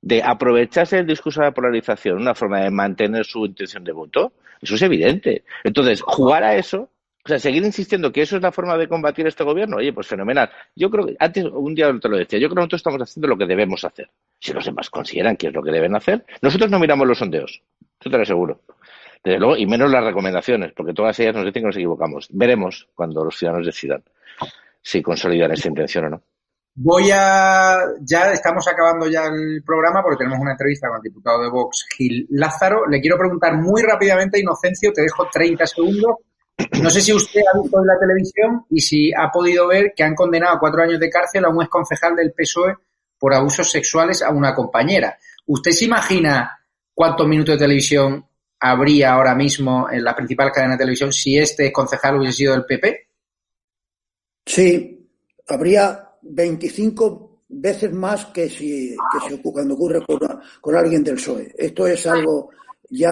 de aprovecharse del discurso de la polarización una forma de mantener su intención de voto, eso es evidente. Entonces, jugar a eso o sea, seguir insistiendo que eso es la forma de combatir este gobierno, oye, pues fenomenal. Yo creo que, antes, un día te lo decía, yo creo que nosotros estamos haciendo lo que debemos hacer. Si los demás consideran que es lo que deben hacer, nosotros no miramos los sondeos, eso te lo aseguro. Desde luego, y menos las recomendaciones, porque todas ellas nos dicen que nos equivocamos. Veremos cuando los ciudadanos decidan si consolidan esta intención o no. Voy a, ya estamos acabando ya el programa porque tenemos una entrevista con el diputado de Vox, Gil Lázaro. Le quiero preguntar muy rápidamente, Inocencio, te dejo 30 segundos no sé si usted ha visto en la televisión y si ha podido ver que han condenado a cuatro años de cárcel a un ex concejal del PSOE por abusos sexuales a una compañera. ¿Usted se imagina cuántos minutos de televisión habría ahora mismo en la principal cadena de televisión si este concejal hubiese sido del PP? Sí, habría 25 veces más que si, cuando ocurre con alguien del PSOE. Esto es algo ya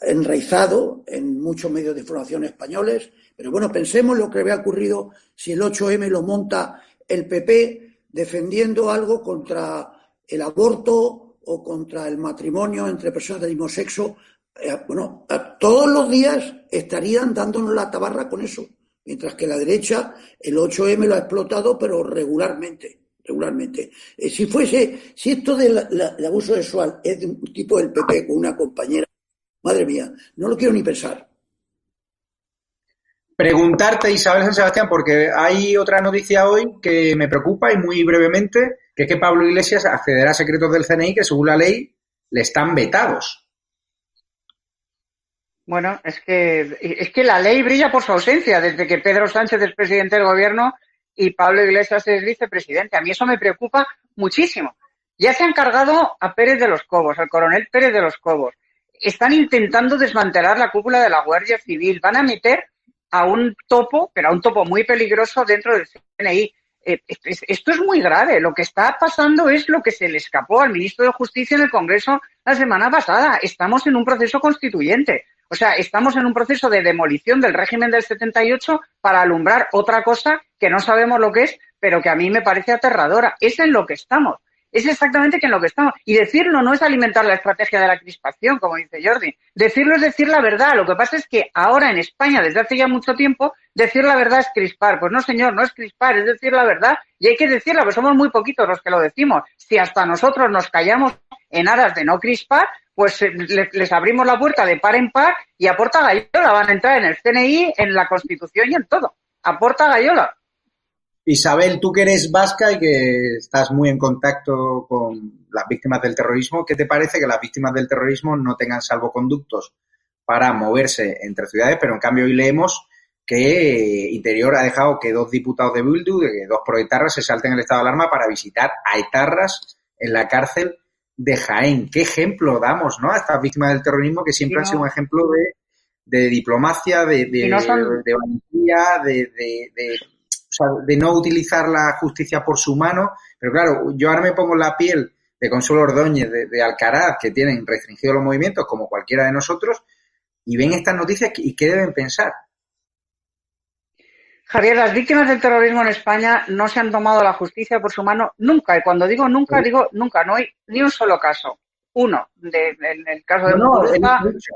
enraizado en muchos medios de información españoles, pero bueno, pensemos lo que había ocurrido si el 8M lo monta el PP defendiendo algo contra el aborto o contra el matrimonio entre personas del mismo sexo. Eh, bueno, todos los días estarían dándonos la tabarra con eso, mientras que la derecha el 8M lo ha explotado, pero regularmente regularmente. Eh, si fuese, si esto del abuso sexual es de un tipo del PP con una compañera Madre mía, no lo quiero ni pensar. Preguntarte, Isabel San Sebastián, porque hay otra noticia hoy que me preocupa y muy brevemente, que es que Pablo Iglesias accederá a secretos del CNI que según la ley le están vetados. Bueno, es que, es que la ley brilla por su ausencia desde que Pedro Sánchez es presidente del gobierno y Pablo Iglesias es vicepresidente. A mí eso me preocupa muchísimo. Ya se han cargado a Pérez de los Cobos, al coronel Pérez de los Cobos. Están intentando desmantelar la cúpula de la Guardia Civil. Van a meter a un topo, pero a un topo muy peligroso dentro del CNI. Eh, esto es muy grave. Lo que está pasando es lo que se le escapó al ministro de Justicia en el Congreso la semana pasada. Estamos en un proceso constituyente. O sea, estamos en un proceso de demolición del régimen del 78 para alumbrar otra cosa que no sabemos lo que es, pero que a mí me parece aterradora. Es en lo que estamos es exactamente en lo que estamos. Y decirlo no es alimentar la estrategia de la crispación, como dice Jordi. Decirlo es decir la verdad. Lo que pasa es que ahora en España, desde hace ya mucho tiempo, decir la verdad es crispar. Pues no, señor, no es crispar, es decir la verdad. Y hay que decirla, porque somos muy poquitos los que lo decimos. Si hasta nosotros nos callamos en aras de no crispar, pues eh, les, abrimos la puerta de par en par y a Porta Gallola van a entrar en el CNI, en la Constitución y en todo. A Porta Gallola. Isabel, tú que eres vasca y que estás muy en contacto con las víctimas del terrorismo, ¿qué te parece que las víctimas del terrorismo no tengan salvoconductos para moverse entre ciudades? Pero en cambio hoy leemos que Interior ha dejado que dos diputados de Bildu, que dos proetarras, se salten el estado de alarma para visitar a etarras en la cárcel de Jaén. ¿Qué ejemplo damos ¿no? a estas víctimas del terrorismo que siempre han sido un ejemplo de, diplomacia, de, de, de valentía, de, de no utilizar la justicia por su mano, pero claro, yo ahora me pongo la piel de Consuelo Ordóñez, de, Alcaraz, que tienen restringidos los movimientos como cualquiera de nosotros, y ven estas noticias y qué deben pensar. Javier, las víctimas del terrorismo en España no se han tomado la justicia por su mano nunca. Y cuando digo nunca, digo nunca. No hay ni un solo caso. Uno, en el caso de no,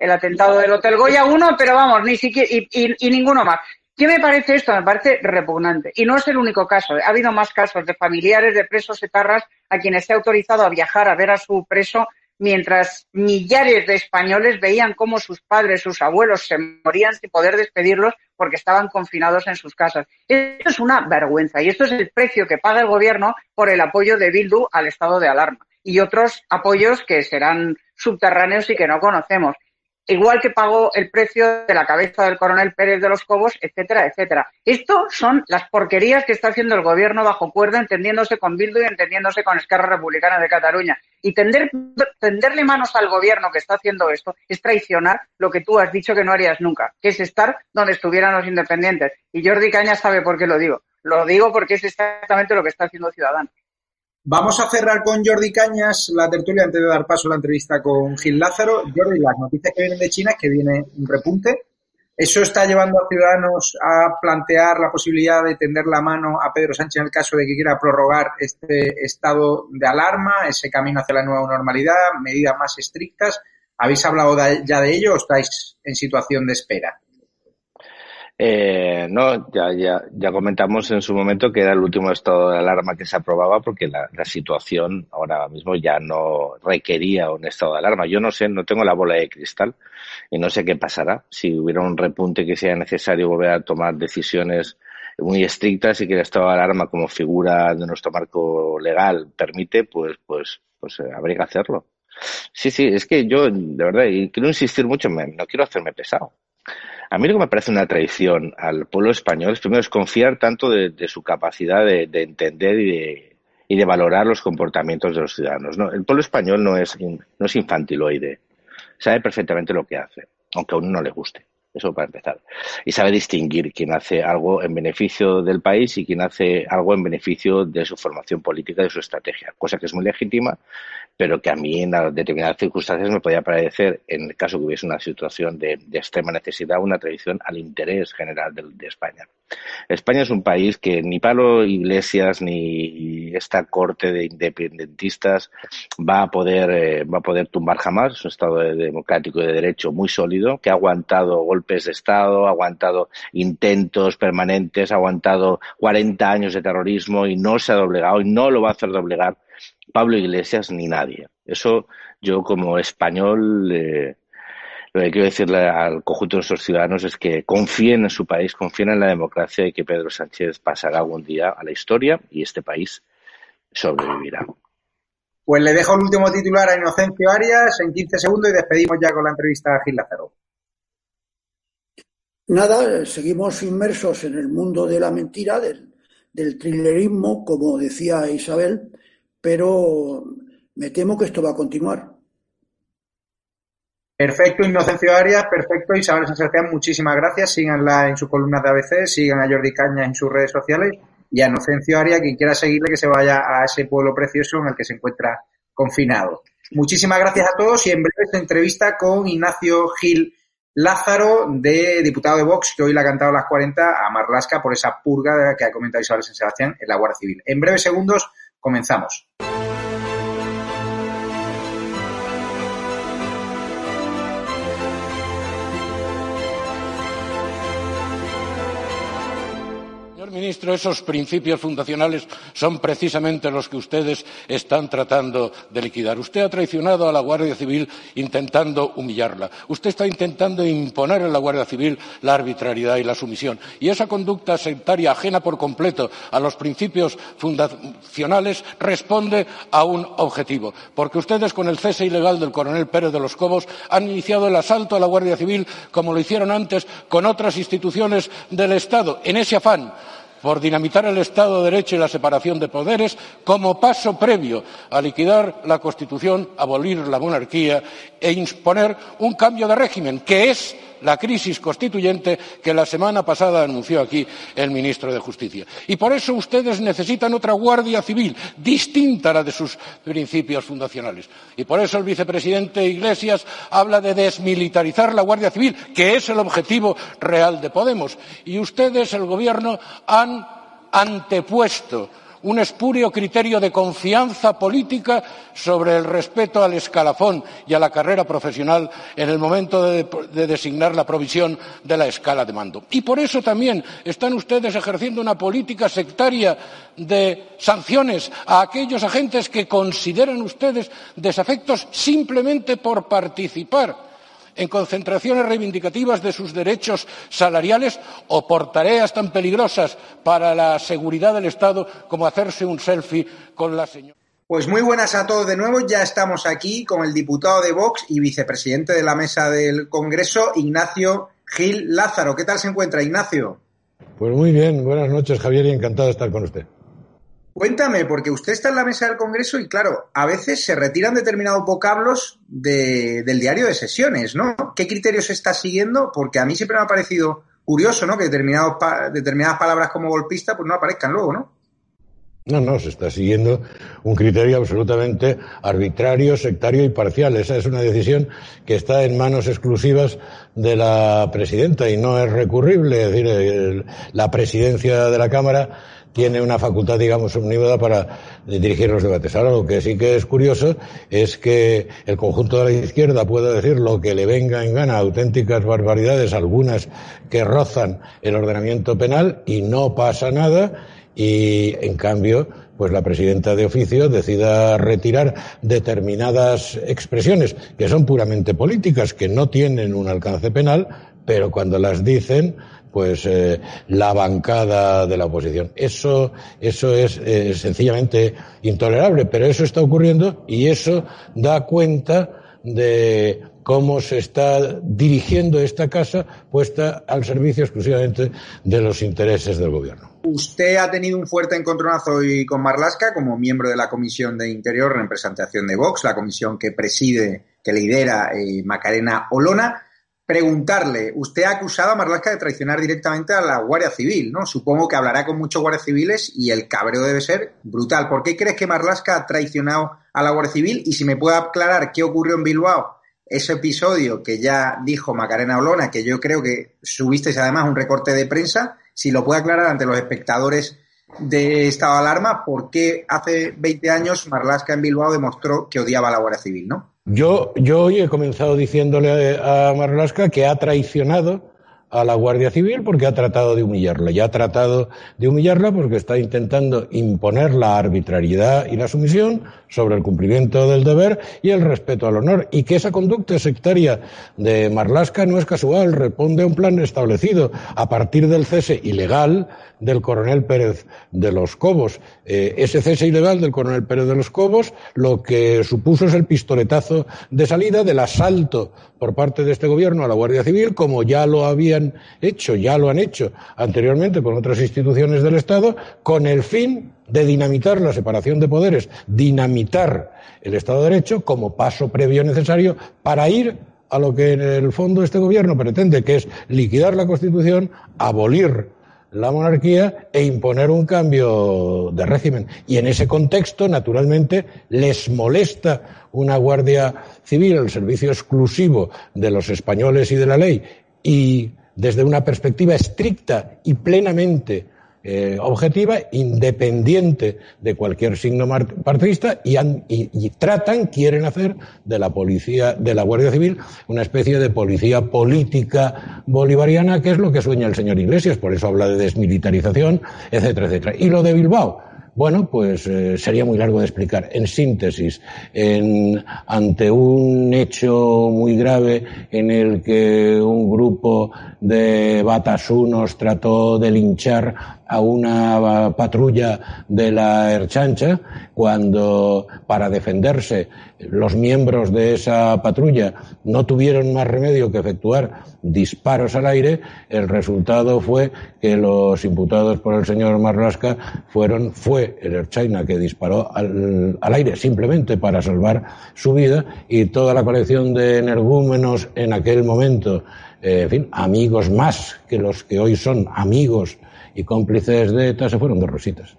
el, atentado del Hotel Goya, uno, pero vamos, ni siquiera, y ninguno más. ¿Qué me parece esto? Me parece repugnante. Y no es el único caso. ¿eh? Ha habido más casos de familiares de presos etarras a quienes se ha autorizado a viajar a ver a su preso mientras millares de españoles veían cómo sus padres, sus abuelos se morían sin poder despedirlos porque estaban confinados en sus casas. Esto es una vergüenza y esto es el precio que paga el gobierno por el apoyo de Bildu al estado de alarma y otros apoyos que serán subterráneos y que no conocemos igual que pagó el precio de la cabeza del coronel Pérez de los Cobos, etcétera, etcétera. Esto son las porquerías que está haciendo el gobierno bajo cuerda, entendiéndose con Bildu y entendiéndose con Esquerra Republicana de Cataluña. Y tender, tenderle manos al gobierno que está haciendo esto es traicionar lo que tú has dicho que no harías nunca, que es estar donde estuvieran los independientes. Y Jordi Caña sabe por qué lo digo. Lo digo porque es exactamente lo que está haciendo Ciudadanos. Vamos a cerrar con Jordi Cañas la tertulia antes de dar paso a la entrevista con Gil Lázaro. Jordi, las noticias que vienen de China es que viene un repunte. ¿Eso está llevando a ciudadanos a plantear la posibilidad de tender la mano a Pedro Sánchez en el caso de que quiera prorrogar este estado de alarma, ese camino hacia la nueva normalidad, medidas más estrictas? ¿Habéis hablado ya de ello o estáis en situación de espera? Eh, no, ya, ya, ya comentamos en su momento que era el último estado de alarma que se aprobaba porque la, la, situación ahora mismo ya no requería un estado de alarma. Yo no sé, no tengo la bola de cristal y no sé qué pasará. Si hubiera un repunte que sea necesario volver a tomar decisiones muy estrictas y que el estado de alarma como figura de nuestro marco legal permite, pues, pues, pues eh, habría que hacerlo. Sí, sí, es que yo, de verdad, y quiero insistir mucho, no quiero hacerme pesado a mí lo que me parece una traición al pueblo español es primero confiar tanto de, su capacidad de, entender y de, y de valorar los comportamientos de los ciudadanos. El pueblo español no es, no es infantiloide, sabe perfectamente lo que hace, aunque a uno no le guste. Eso para empezar. Y sabe distinguir quién hace algo en beneficio del país y quién hace algo en beneficio de su formación política, de su estrategia, cosa que es muy legítima, pero que a mí en determinadas circunstancias me podía parecer, en el caso que hubiese una situación de, extrema necesidad, una traición al interés general de, España. España es un país que ni Pablo Iglesias ni esta corte de independentistas va a poder, eh, va a poder tumbar jamás. Es un Estado democrático y de derecho muy sólido, que ha aguantado golpes de Estado, ha aguantado intentos permanentes, ha aguantado 40 años de terrorismo y no se ha doblegado y no lo va a hacer doblegar Pablo Iglesias ni nadie. Eso yo como español eh, lo que quiero decirle al conjunto de nuestros ciudadanos es que confíen en su país, confíen en la democracia y que Pedro Sánchez pasará algún día a la historia y este país sobrevivirá. Pues le dejo el último titular a Inocencio Arias en 15 segundos y despedimos ya con la entrevista a Gil Lázaro. Nada, seguimos inmersos en el mundo de la mentira, del, del thrillerismo, como decía Isabel, pero me temo que esto va a continuar. Perfecto, Inocencio Arias, perfecto, Isabel San Sebastián, muchísimas gracias. Síganla en su columna de ABC, sigan a Jordi Caña en sus redes sociales y a Inocencio Arias, quien quiera seguirle, que se vaya a ese pueblo precioso en el que se encuentra confinado. Muchísimas gracias a todos y en breve esta entrevista con Ignacio Gil Lázaro, de diputado de Vox, que hoy le ha cantado las 40 a Marlasca por esa purga que ha comentado Isabel San Sebastián en la Guardia Civil. En breves segundos comenzamos. Ministro, esos principios fundacionales son precisamente los que ustedes están tratando de liquidar. Usted ha traicionado a la Guardia Civil intentando humillarla. Usted está intentando imponer a la Guardia Civil la arbitrariedad y la sumisión. Y esa conducta sectaria ajena por completo a los principios fundacionales responde a un objetivo. Porque ustedes, con el cese ilegal del coronel Pérez de los Cobos, han iniciado el asalto a la Guardia Civil como lo hicieron antes con otras instituciones del Estado, en ese afán por dinamitar el Estado de Derecho y la separación de poderes como paso previo a liquidar la Constitución, abolir la monarquía e imponer un cambio de régimen, que es la crisis constituyente que la semana pasada anunció aquí el ministro de Justicia. Y por eso ustedes necesitan otra Guardia Civil, distinta a la de sus principios fundacionales. Y por eso el vicepresidente Iglesias habla de desmilitarizar la Guardia Civil, que es el objetivo real de Podemos. Y ustedes, el Gobierno, han antepuesto un espurio criterio de confianza política sobre el respeto al escalafón y a la carrera profesional en el momento de, designar la provisión de la escala de mando. Y por eso también están ustedes ejerciendo una política sectaria de sanciones a aquellos agentes que consideran ustedes desafectos simplemente por participar en concentraciones reivindicativas de sus derechos salariales o por tareas tan peligrosas para la seguridad del Estado como hacerse un selfie con la señora. Pues muy buenas a todos de nuevo. Ya estamos aquí con el diputado de Vox y vicepresidente de la mesa del Congreso, Ignacio Gil Lázaro. ¿Qué tal se encuentra, Ignacio? Pues muy bien. Buenas noches, Javier, y encantado de estar con usted. Cuéntame, porque usted está en la mesa del Congreso y claro, a veces se retiran determinados vocablos del diario de sesiones, ¿no? ¿Qué criterios se está siguiendo? Porque a mí siempre me ha parecido curioso, ¿no? Que determinados determinadas palabras como golpista pues no aparezcan luego, ¿no? No, no, se está siguiendo un criterio absolutamente arbitrario, sectario y parcial. Esa es una decisión que está en manos exclusivas de la presidenta y no es recurrible. Es decir, la presidencia de la Cámara tiene una facultad, digamos, omnívoda para dirigir los debates. Ahora, lo que sí que es curioso es que el conjunto de la izquierda pueda decir lo que le venga en gana, auténticas barbaridades, algunas que rozan el ordenamiento penal y no pasa nada y, en cambio, pues la presidenta de oficio decida retirar determinadas expresiones que son puramente políticas, que no tienen un alcance penal, pero cuando las dicen pues eh, la bancada de la oposición. Eso, eso es eh, sencillamente intolerable, pero eso está ocurriendo y eso da cuenta de cómo se está dirigiendo esta casa puesta al servicio exclusivamente de los intereses del gobierno. Usted ha tenido un fuerte encontronazo hoy con Marlasca como miembro de la Comisión de Interior, representación de Vox, la comisión que preside, que lidera eh, Macarena Olona preguntarle, usted ha acusado a Marlaska de traicionar directamente a la Guardia Civil, ¿no? Supongo que hablará con muchos guardias civiles y el cabreo debe ser brutal. ¿Por qué crees que Marlaska ha traicionado a la Guardia Civil? Y si me puede aclarar qué ocurrió en Bilbao, ese episodio que ya dijo Macarena Olona, que yo creo que subisteis además un recorte de prensa, si lo puede aclarar ante los espectadores de estado de alarma, ¿por qué hace 20 años Marlaska en Bilbao demostró que odiaba a la Guardia Civil, ¿no? Yo, yo hoy he comenzado diciéndole a Marlaska que ha traicionado a la Guardia Civil porque ha tratado de humillarla. Ya ha tratado de humillarla porque está intentando imponer la arbitrariedad y la sumisión sobre el cumplimiento del deber y el respeto al honor. Y que esa conducta sectaria de Marlasca no es casual, responde a un plan establecido a partir del cese ilegal del coronel Pérez de los Cobos. Eh, ese cese ilegal del coronel Pérez de los Cobos lo que supuso es el pistoletazo de salida del asalto por parte de este gobierno a la Guardia Civil, como ya lo habían hecho, ya lo han hecho anteriormente con otras instituciones del Estado, con el fin de dinamitar la separación de poderes, dinamitar el Estado de Derecho como paso previo necesario para ir a lo que en el fondo este gobierno pretende, que es liquidar la Constitución, abolir la monarquía e imponer un cambio de régimen. Y en ese contexto, naturalmente, les molesta una Guardia Civil el servicio exclusivo de los españoles y de la ley y desde una perspectiva estricta y plenamente eh, objetiva, independiente de cualquier signo partidista y, y, tratan, quieren hacer de la policía, de la Guardia Civil, una especie de policía política bolivariana, que es lo que sueña el señor Iglesias, por eso habla de desmilitarización, etcétera, etcétera. Y lo de Bilbao, bueno, pues eh, sería muy largo de explicar. En síntesis, en, ante un hecho muy grave en el que un grupo de batasunos trató de linchar a una patrulla de la Erchancha cuando para defenderse los miembros de esa patrulla no tuvieron más remedio que efectuar disparos al aire, el resultado fue que los imputados por el señor Marrasca fueron, fue el Erchaina que disparó al, al aire simplemente para salvar su vida y toda la colección de energúmenos en aquel momento, eh, en fin, amigos más que los que hoy son amigos y cómplices de ETA se fueron de rositas.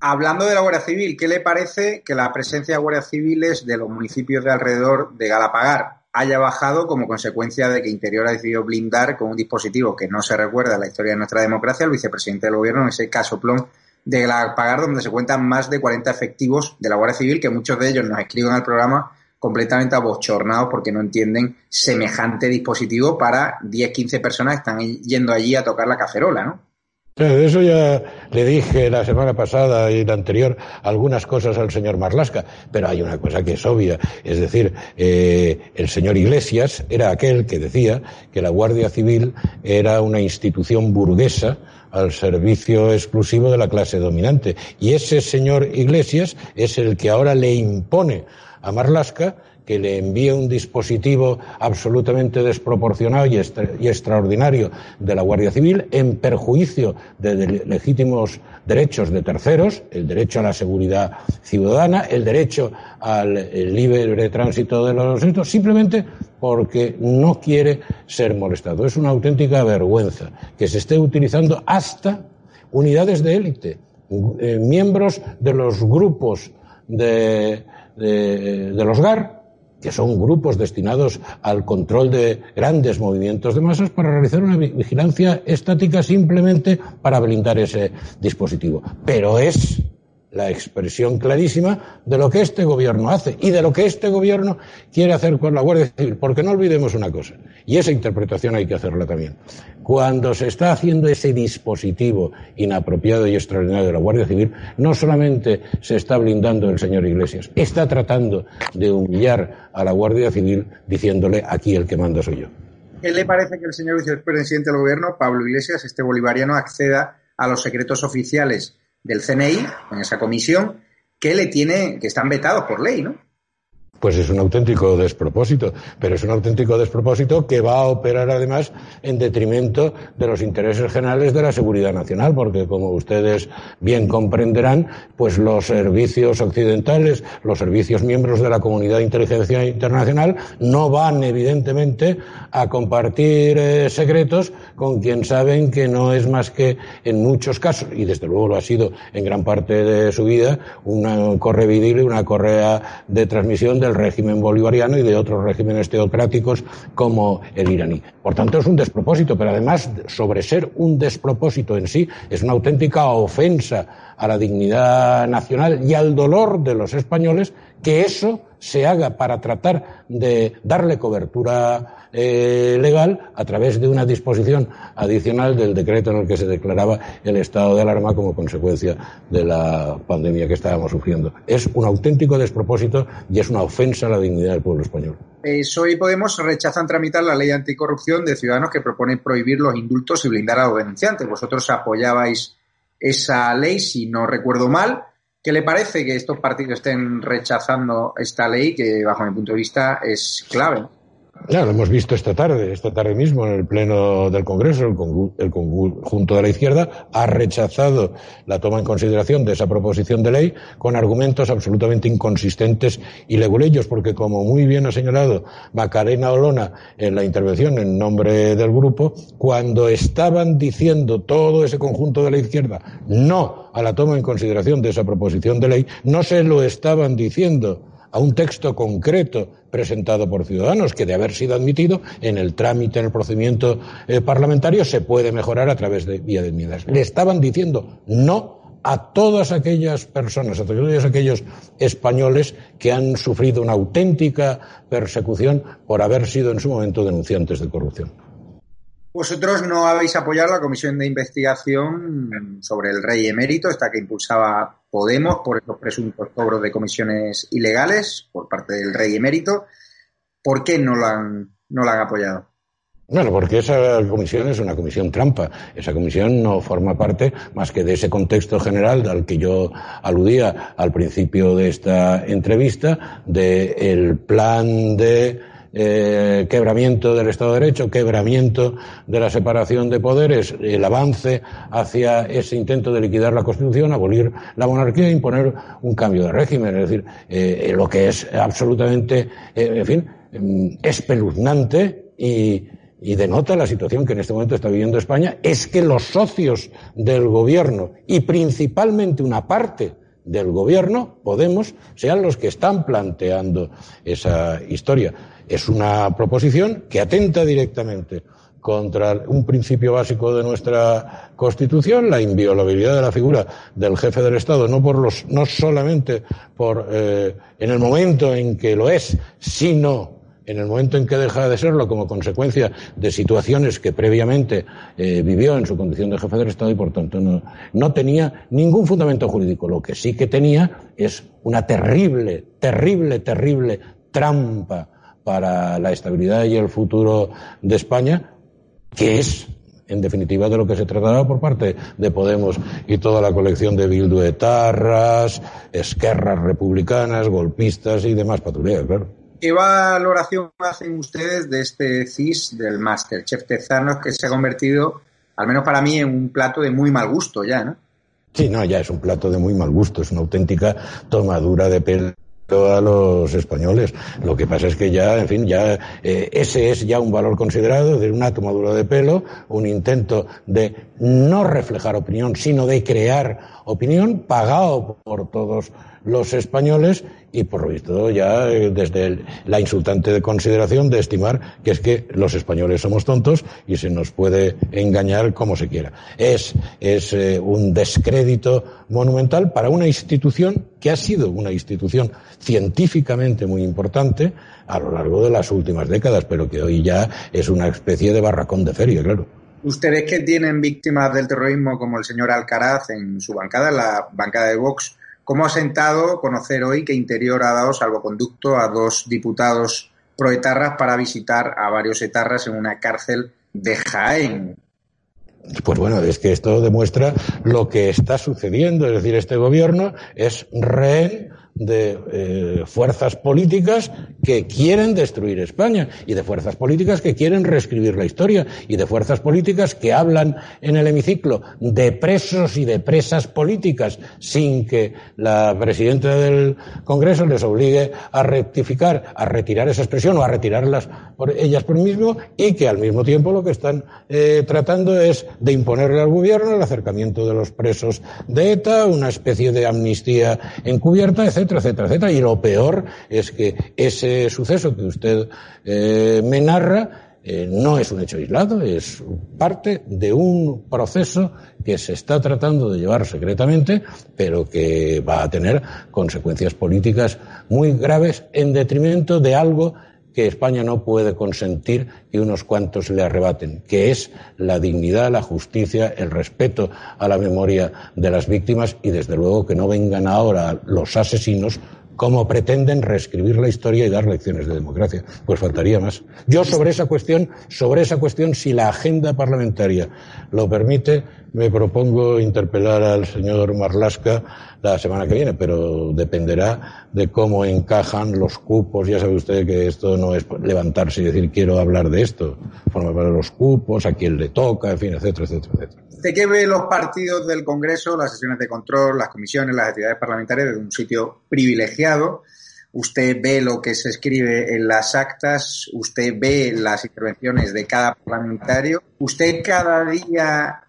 Hablando de la Guardia Civil, ¿qué le parece que la presencia de guardias civiles de los municipios de alrededor de Galapagar haya bajado como consecuencia de que Interior ha decidido blindar con un dispositivo que no se recuerda en la historia de nuestra democracia al vicepresidente del gobierno, en ese caso plom de Galapagar, donde se cuentan más de 40 efectivos de la Guardia Civil, que muchos de ellos nos escriben al programa completamente abochornados porque no entienden semejante dispositivo para 10-15 personas que están yendo allí a tocar la cacerola, ¿no? De eso ya le dije la semana pasada y la anterior algunas cosas al señor Marlasca, pero hay una cosa que es obvia, es decir, eh, el señor Iglesias era aquel que decía que la Guardia Civil era una institución burguesa al servicio exclusivo de la clase dominante. Y ese señor Iglesias es el que ahora le impone a Marlasca que le envíe un dispositivo absolutamente desproporcionado y, extraordinario de la Guardia Civil en perjuicio de, legítimos derechos de terceros, el derecho a la seguridad ciudadana, el derecho al libre tránsito de los asuntos, simplemente porque no quiere ser molestado. Es una auténtica vergüenza que se esté utilizando hasta unidades de élite, eh, miembros de los grupos de, de los GAR, que son grupos destinados al control de grandes movimientos de masas, para realizar una vigilancia estática simplemente para blindar ese dispositivo. Pero es la expresión clarísima de lo que este gobierno hace y de lo que este gobierno quiere hacer con la Guardia Civil. Porque no olvidemos una cosa, y esa interpretación hay que hacerla también. Cuando se está haciendo ese dispositivo inapropiado y extraordinario de la Guardia Civil, no solamente se está blindando el señor Iglesias, está tratando de humillar a la Guardia Civil diciéndole aquí el que manda soy yo. ¿Qué le parece que el señor vicepresidente del gobierno, Pablo Iglesias, este bolivariano, acceda a los secretos oficiales del CNI, en esa comisión, que le tiene, que están vetados por ley, ¿no? Pues es un auténtico despropósito, pero es un auténtico despropósito que va a operar además en detrimento de los intereses generales de la seguridad nacional, porque como ustedes bien comprenderán, pues los servicios occidentales, los servicios miembros de la comunidad de inteligencia internacional no van evidentemente a compartir eh, secretos con quien saben que no es más que en muchos casos, y desde luego lo ha sido en gran parte de su vida, una correvidil, una correa de transmisión de del régimen bolivariano y de otros regímenes teocráticos como el iraní. Por tanto, es un despropósito, pero además, sobre ser un despropósito en sí, es una auténtica ofensa a la dignidad nacional y al dolor de los españoles que eso se haga para tratar de darle cobertura eh, legal a través de una disposición adicional del decreto en el que se declaraba el estado de alarma como consecuencia de la pandemia que estábamos sufriendo. Es un auténtico despropósito y es una ofensa a la dignidad del pueblo español. PSOE y Podemos rechazan tramitar la ley anticorrupción de Ciudadanos que propone prohibir los indultos y blindar a los denunciantes. Vosotros apoyabais esa ley, si no recuerdo mal. ¿Qué le parece que estos partidos estén rechazando esta ley que, bajo mi punto de vista, es clave? Ya, lo hemos visto esta tarde, esta tarde mismo en el Pleno del Congreso, el, conjunto de la izquierda ha rechazado la toma en consideración de esa proposición de ley con argumentos absolutamente inconsistentes y leguleyos, porque como muy bien ha señalado Macarena Olona en la intervención en nombre del grupo, cuando estaban diciendo todo ese conjunto de la izquierda no a la toma en consideración de esa proposición de ley, no se lo estaban diciendo a un texto concreto presentado por Ciudadanos, que de haber sido admitido en el trámite, en el procedimiento eh, parlamentario, se puede mejorar a través de vía de enmiendas. Le estaban diciendo no a todas aquellas personas, a todos aquellos españoles que han sufrido una auténtica persecución por haber sido en su momento denunciantes de corrupción. Vosotros no habéis apoyado la comisión de investigación sobre el rey emérito, esta que impulsaba Podemos por estos presuntos cobros de comisiones ilegales por parte del rey emérito. ¿Por qué no la han, no la han apoyado? Bueno, porque esa comisión es una comisión trampa. Esa comisión no forma parte más que de ese contexto general al que yo aludía al principio de esta entrevista, del plan de eh, quebramiento del Estado de Derecho, quebramiento de la separación de poderes, el avance hacia ese intento de liquidar la Constitución, abolir la monarquía e imponer un cambio de régimen. Es decir, eh, lo que es absolutamente, eh, en fin, mm, espeluznante y, y denota la situación que en este momento está viviendo España, es que los socios del gobierno y principalmente una parte del gobierno, Podemos, sean los que están planteando esa historia. Es una proposición que atenta directamente contra un principio básico de nuestra Constitución, la inviolabilidad de la figura del jefe del Estado, no por los, no solamente por eh, en el momento en que lo es, sino en el momento en que deja de serlo como consecuencia de situaciones que previamente eh, vivió en su condición de jefe del Estado y por tanto no, no tenía ningún fundamento jurídico. Lo que sí que tenía es una terrible, terrible, terrible trampa para la estabilidad y el futuro de España, que es en definitiva de lo que se trataba por parte de Podemos y toda la colección de bilduetarras, esquerras republicanas, golpistas y demás patrulleras, claro. ¿Qué valoración hacen ustedes de este CIS del Masterchef Tezanos que se ha convertido, al menos para mí, en un plato de muy mal gusto ya, ¿no? Sí, no, ya es un plato de muy mal gusto, es una auténtica tomadura de pelo a los españoles. Lo que pasa es que ya, en fin, ya eh, ese es ya un valor considerado de una tomadura de pelo, un intento de no reflejar opinión, sino de crear opinión pagado por todos los españoles y por lo visto ya eh, desde la insultante consideración de estimar que es que los españoles somos tontos y se nos puede engañar como se quiera. Es, es eh, un descrédito monumental para una institución que ha sido una institución científicamente muy importante a lo largo de las últimas décadas, pero que hoy ya es una especie de barracón de feria, claro. Ustedes que tienen víctimas del terrorismo como el señor Alcaraz en su bancada, la bancada de Vox, ¿Cómo ha sentado conocer hoy que Interior ha dado salvoconducto a dos diputados proetarras para visitar a varios etarras en una cárcel de Jaén? Pues bueno, es que esto demuestra lo que está sucediendo. Es decir, este gobierno es rehén de eh, fuerzas políticas que quieren destruir España y de fuerzas políticas que quieren reescribir la historia y de fuerzas políticas que hablan en el hemiciclo de presos y de presas políticas sin que la presidenta del Congreso les obligue a rectificar, a retirar esa expresión o a retirarlas por ellas por mismo y que al mismo tiempo lo que están eh, tratando es de imponerle al gobierno el acercamiento de los presos de ETA, una especie de amnistía encubierta, etc etcétera, etcétera, Y lo peor es que ese suceso que usted eh, me narra eh, no es un hecho aislado, es parte de un proceso que se está tratando de llevar secretamente, pero que va a tener consecuencias políticas muy graves en detrimento de algo que España no puede consentir que unos cuantos le arrebaten, que es la dignidad, la justicia, el respeto a la memoria de las víctimas y, desde luego, que no vengan ahora los asesinos como pretenden reescribir la historia y dar lecciones de democracia. Pues faltaría más. Yo sobre esa cuestión, sobre esa cuestión, si la agenda parlamentaria lo permite, me propongo interpelar al señor Marlasca la semana que viene, pero dependerá de cómo encajan los cupos. Ya sabe usted que esto no es levantarse y decir quiero hablar de esto. Forma para los cupos, a quién le toca, en fin, etcétera, etcétera, etcétera. ¿De qué ve los partidos del Congreso, las sesiones de control, las comisiones, las actividades parlamentarias desde un sitio privilegiado? Usted ve lo que se escribe en las actas, usted ve las intervenciones de cada parlamentario, usted cada día,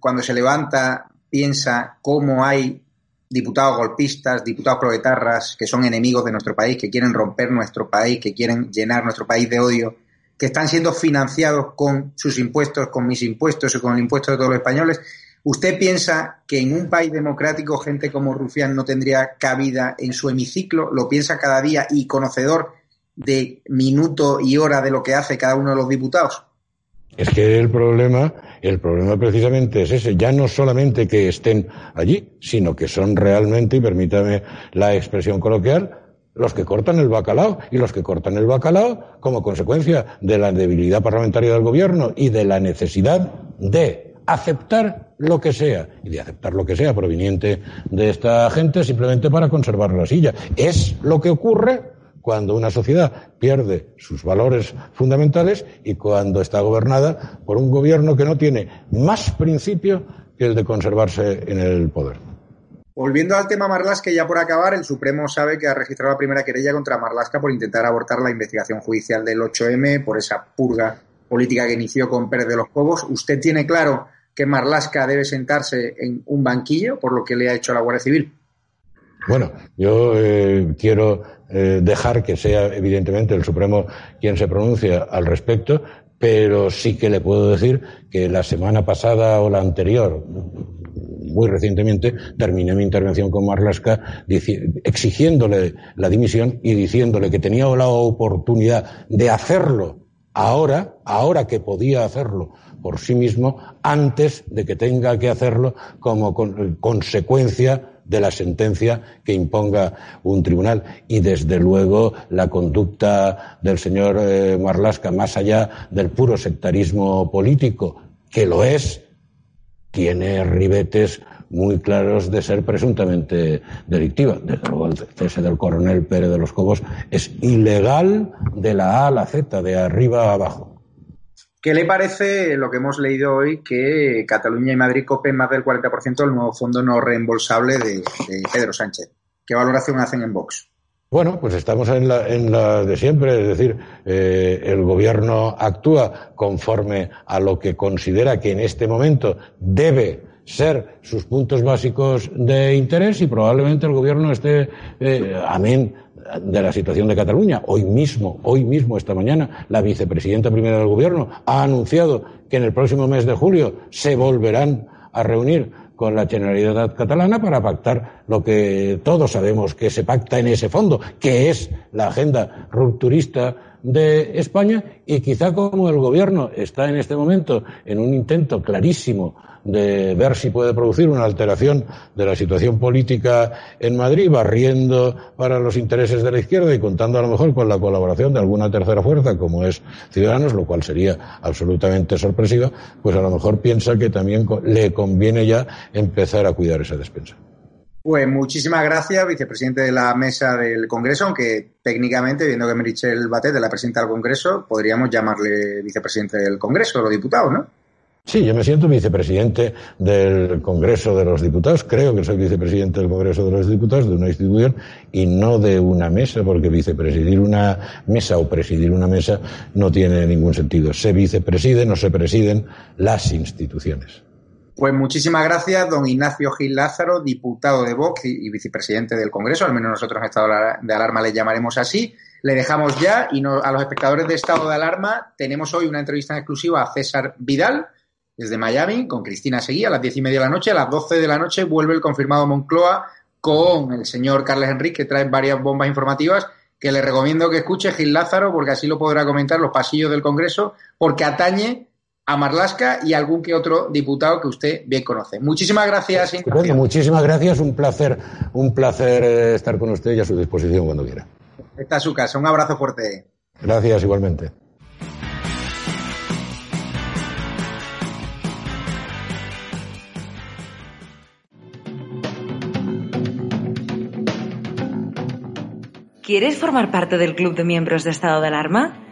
cuando se levanta, piensa cómo hay diputados golpistas, diputados proletarras que son enemigos de nuestro país, que quieren romper nuestro país, que quieren llenar nuestro país de odio, que están siendo financiados con sus impuestos, con mis impuestos y con el impuesto de todos los españoles. ¿Usted piensa que en un país democrático gente como Rufián no tendría cabida en su hemiciclo? ¿Lo piensa cada día y conocedor de minuto y hora de lo que hace cada uno de los diputados? Es que el problema, el problema precisamente es ese, ya no solamente que estén allí, sino que son realmente, y permítame la expresión coloquial, los que cortan el bacalao y los que cortan el bacalao como consecuencia de la debilidad parlamentaria del gobierno y de la necesidad de aceptar lo que sea y de aceptar lo que sea proveniente de esta gente simplemente para conservar la silla. Es lo que ocurre cuando una sociedad pierde sus valores fundamentales y cuando está gobernada por un gobierno que no tiene más principio que el de conservarse en el poder. Volviendo al tema Marlasca, ya por acabar, el Supremo sabe que ha registrado la primera querella contra Marlasca por intentar abortar la investigación judicial del 8M, por esa purga política que inició con Pérez de los Cobos. ¿Usted tiene claro que Marlasca debe sentarse en un banquillo por lo que le ha hecho la Guardia Civil? Bueno, yo eh, quiero eh, dejar que sea evidentemente el Supremo quien se pronuncie al respecto, pero sí que le puedo decir que la semana pasada o la anterior, muy recientemente, terminé mi intervención con Marlaska exigiéndole la dimisión y diciéndole que tenía la oportunidad de hacerlo ahora, ahora que podía hacerlo por sí mismo, antes de que tenga que hacerlo como consecuencia de la sentencia que imponga un tribunal. Y desde luego la conducta del señor eh, más allá del puro sectarismo político, que lo es, tiene ribetes muy claros de ser presuntamente delictiva. Desde luego el cese del coronel Pérez de los Cobos es ilegal de la A a la Z, de arriba a abajo. ¿Qué le parece lo que hemos leído hoy que Cataluña y Madrid copen más del 40% del nuevo fondo no reembolsable de, Pedro Sánchez? ¿Qué valoración hacen en Vox? Bueno, pues estamos en la, de siempre, es decir, eh, el gobierno actúa conforme a lo que considera que en este momento debe ser sus puntos básicos de interés y probablemente el gobierno esté, eh, amén de la situación de Cataluña. Hoy mismo, hoy mismo, esta mañana, la vicepresidenta primera del Gobierno ha anunciado que en el próximo mes de julio se volverán a reunir con la Generalidad catalana para pactar lo que todos sabemos que se pacta en ese fondo, que es la agenda rupturista de España y quizá como el gobierno está en este momento en un intento clarísimo de ver si puede producir una alteración de la situación política en Madrid, barriendo para los intereses de la izquierda y contando a lo mejor con la colaboración de alguna tercera fuerza como es Ciudadanos, lo cual sería absolutamente sorpresivo, pues a lo mejor piensa que también le conviene ya empezar a cuidar esa despensa. Pues muchísimas gracias, vicepresidente de la mesa del Congreso, aunque técnicamente, viendo que Merichel Batet de la presidenta del Congreso, podríamos llamarle vicepresidente del Congreso, los diputados, ¿no? Sí, yo me siento vicepresidente del Congreso de los Diputados. Creo que soy vicepresidente del Congreso de los Diputados de una institución y no de una mesa, porque vicepresidir una mesa o presidir una mesa no tiene ningún sentido. Se vicepresiden o se presiden las instituciones. Pues muchísimas gracias, don Ignacio Gil Lázaro, diputado de Vox y vicepresidente del Congreso. Al menos nosotros en estado de alarma le llamaremos así. le dejamos ya y a los espectadores de Estado de Alarma tenemos hoy una entrevista en exclusiva a César Vidal desde Miami con Cristina Seguí a las diez y media de la noche. A las doce de la noche vuelve el confirmado Moncloa con el señor Carles Enrique, que trae varias bombas informativas que le recomiendo que escuche Gil Lázaro porque así lo podrá comentar los pasillos del Congreso porque atañe a Marlasca y algún que otro diputado que usted bien conoce. Muchísimas gracias. muchísimas gracias, un placer, un placer eh, estar con usted y a su disposición cuando quiera. Está a su casa, un abrazo fuerte. Gracias, igualmente. ¿Quieres formar parte del club de miembros de estado de alarma?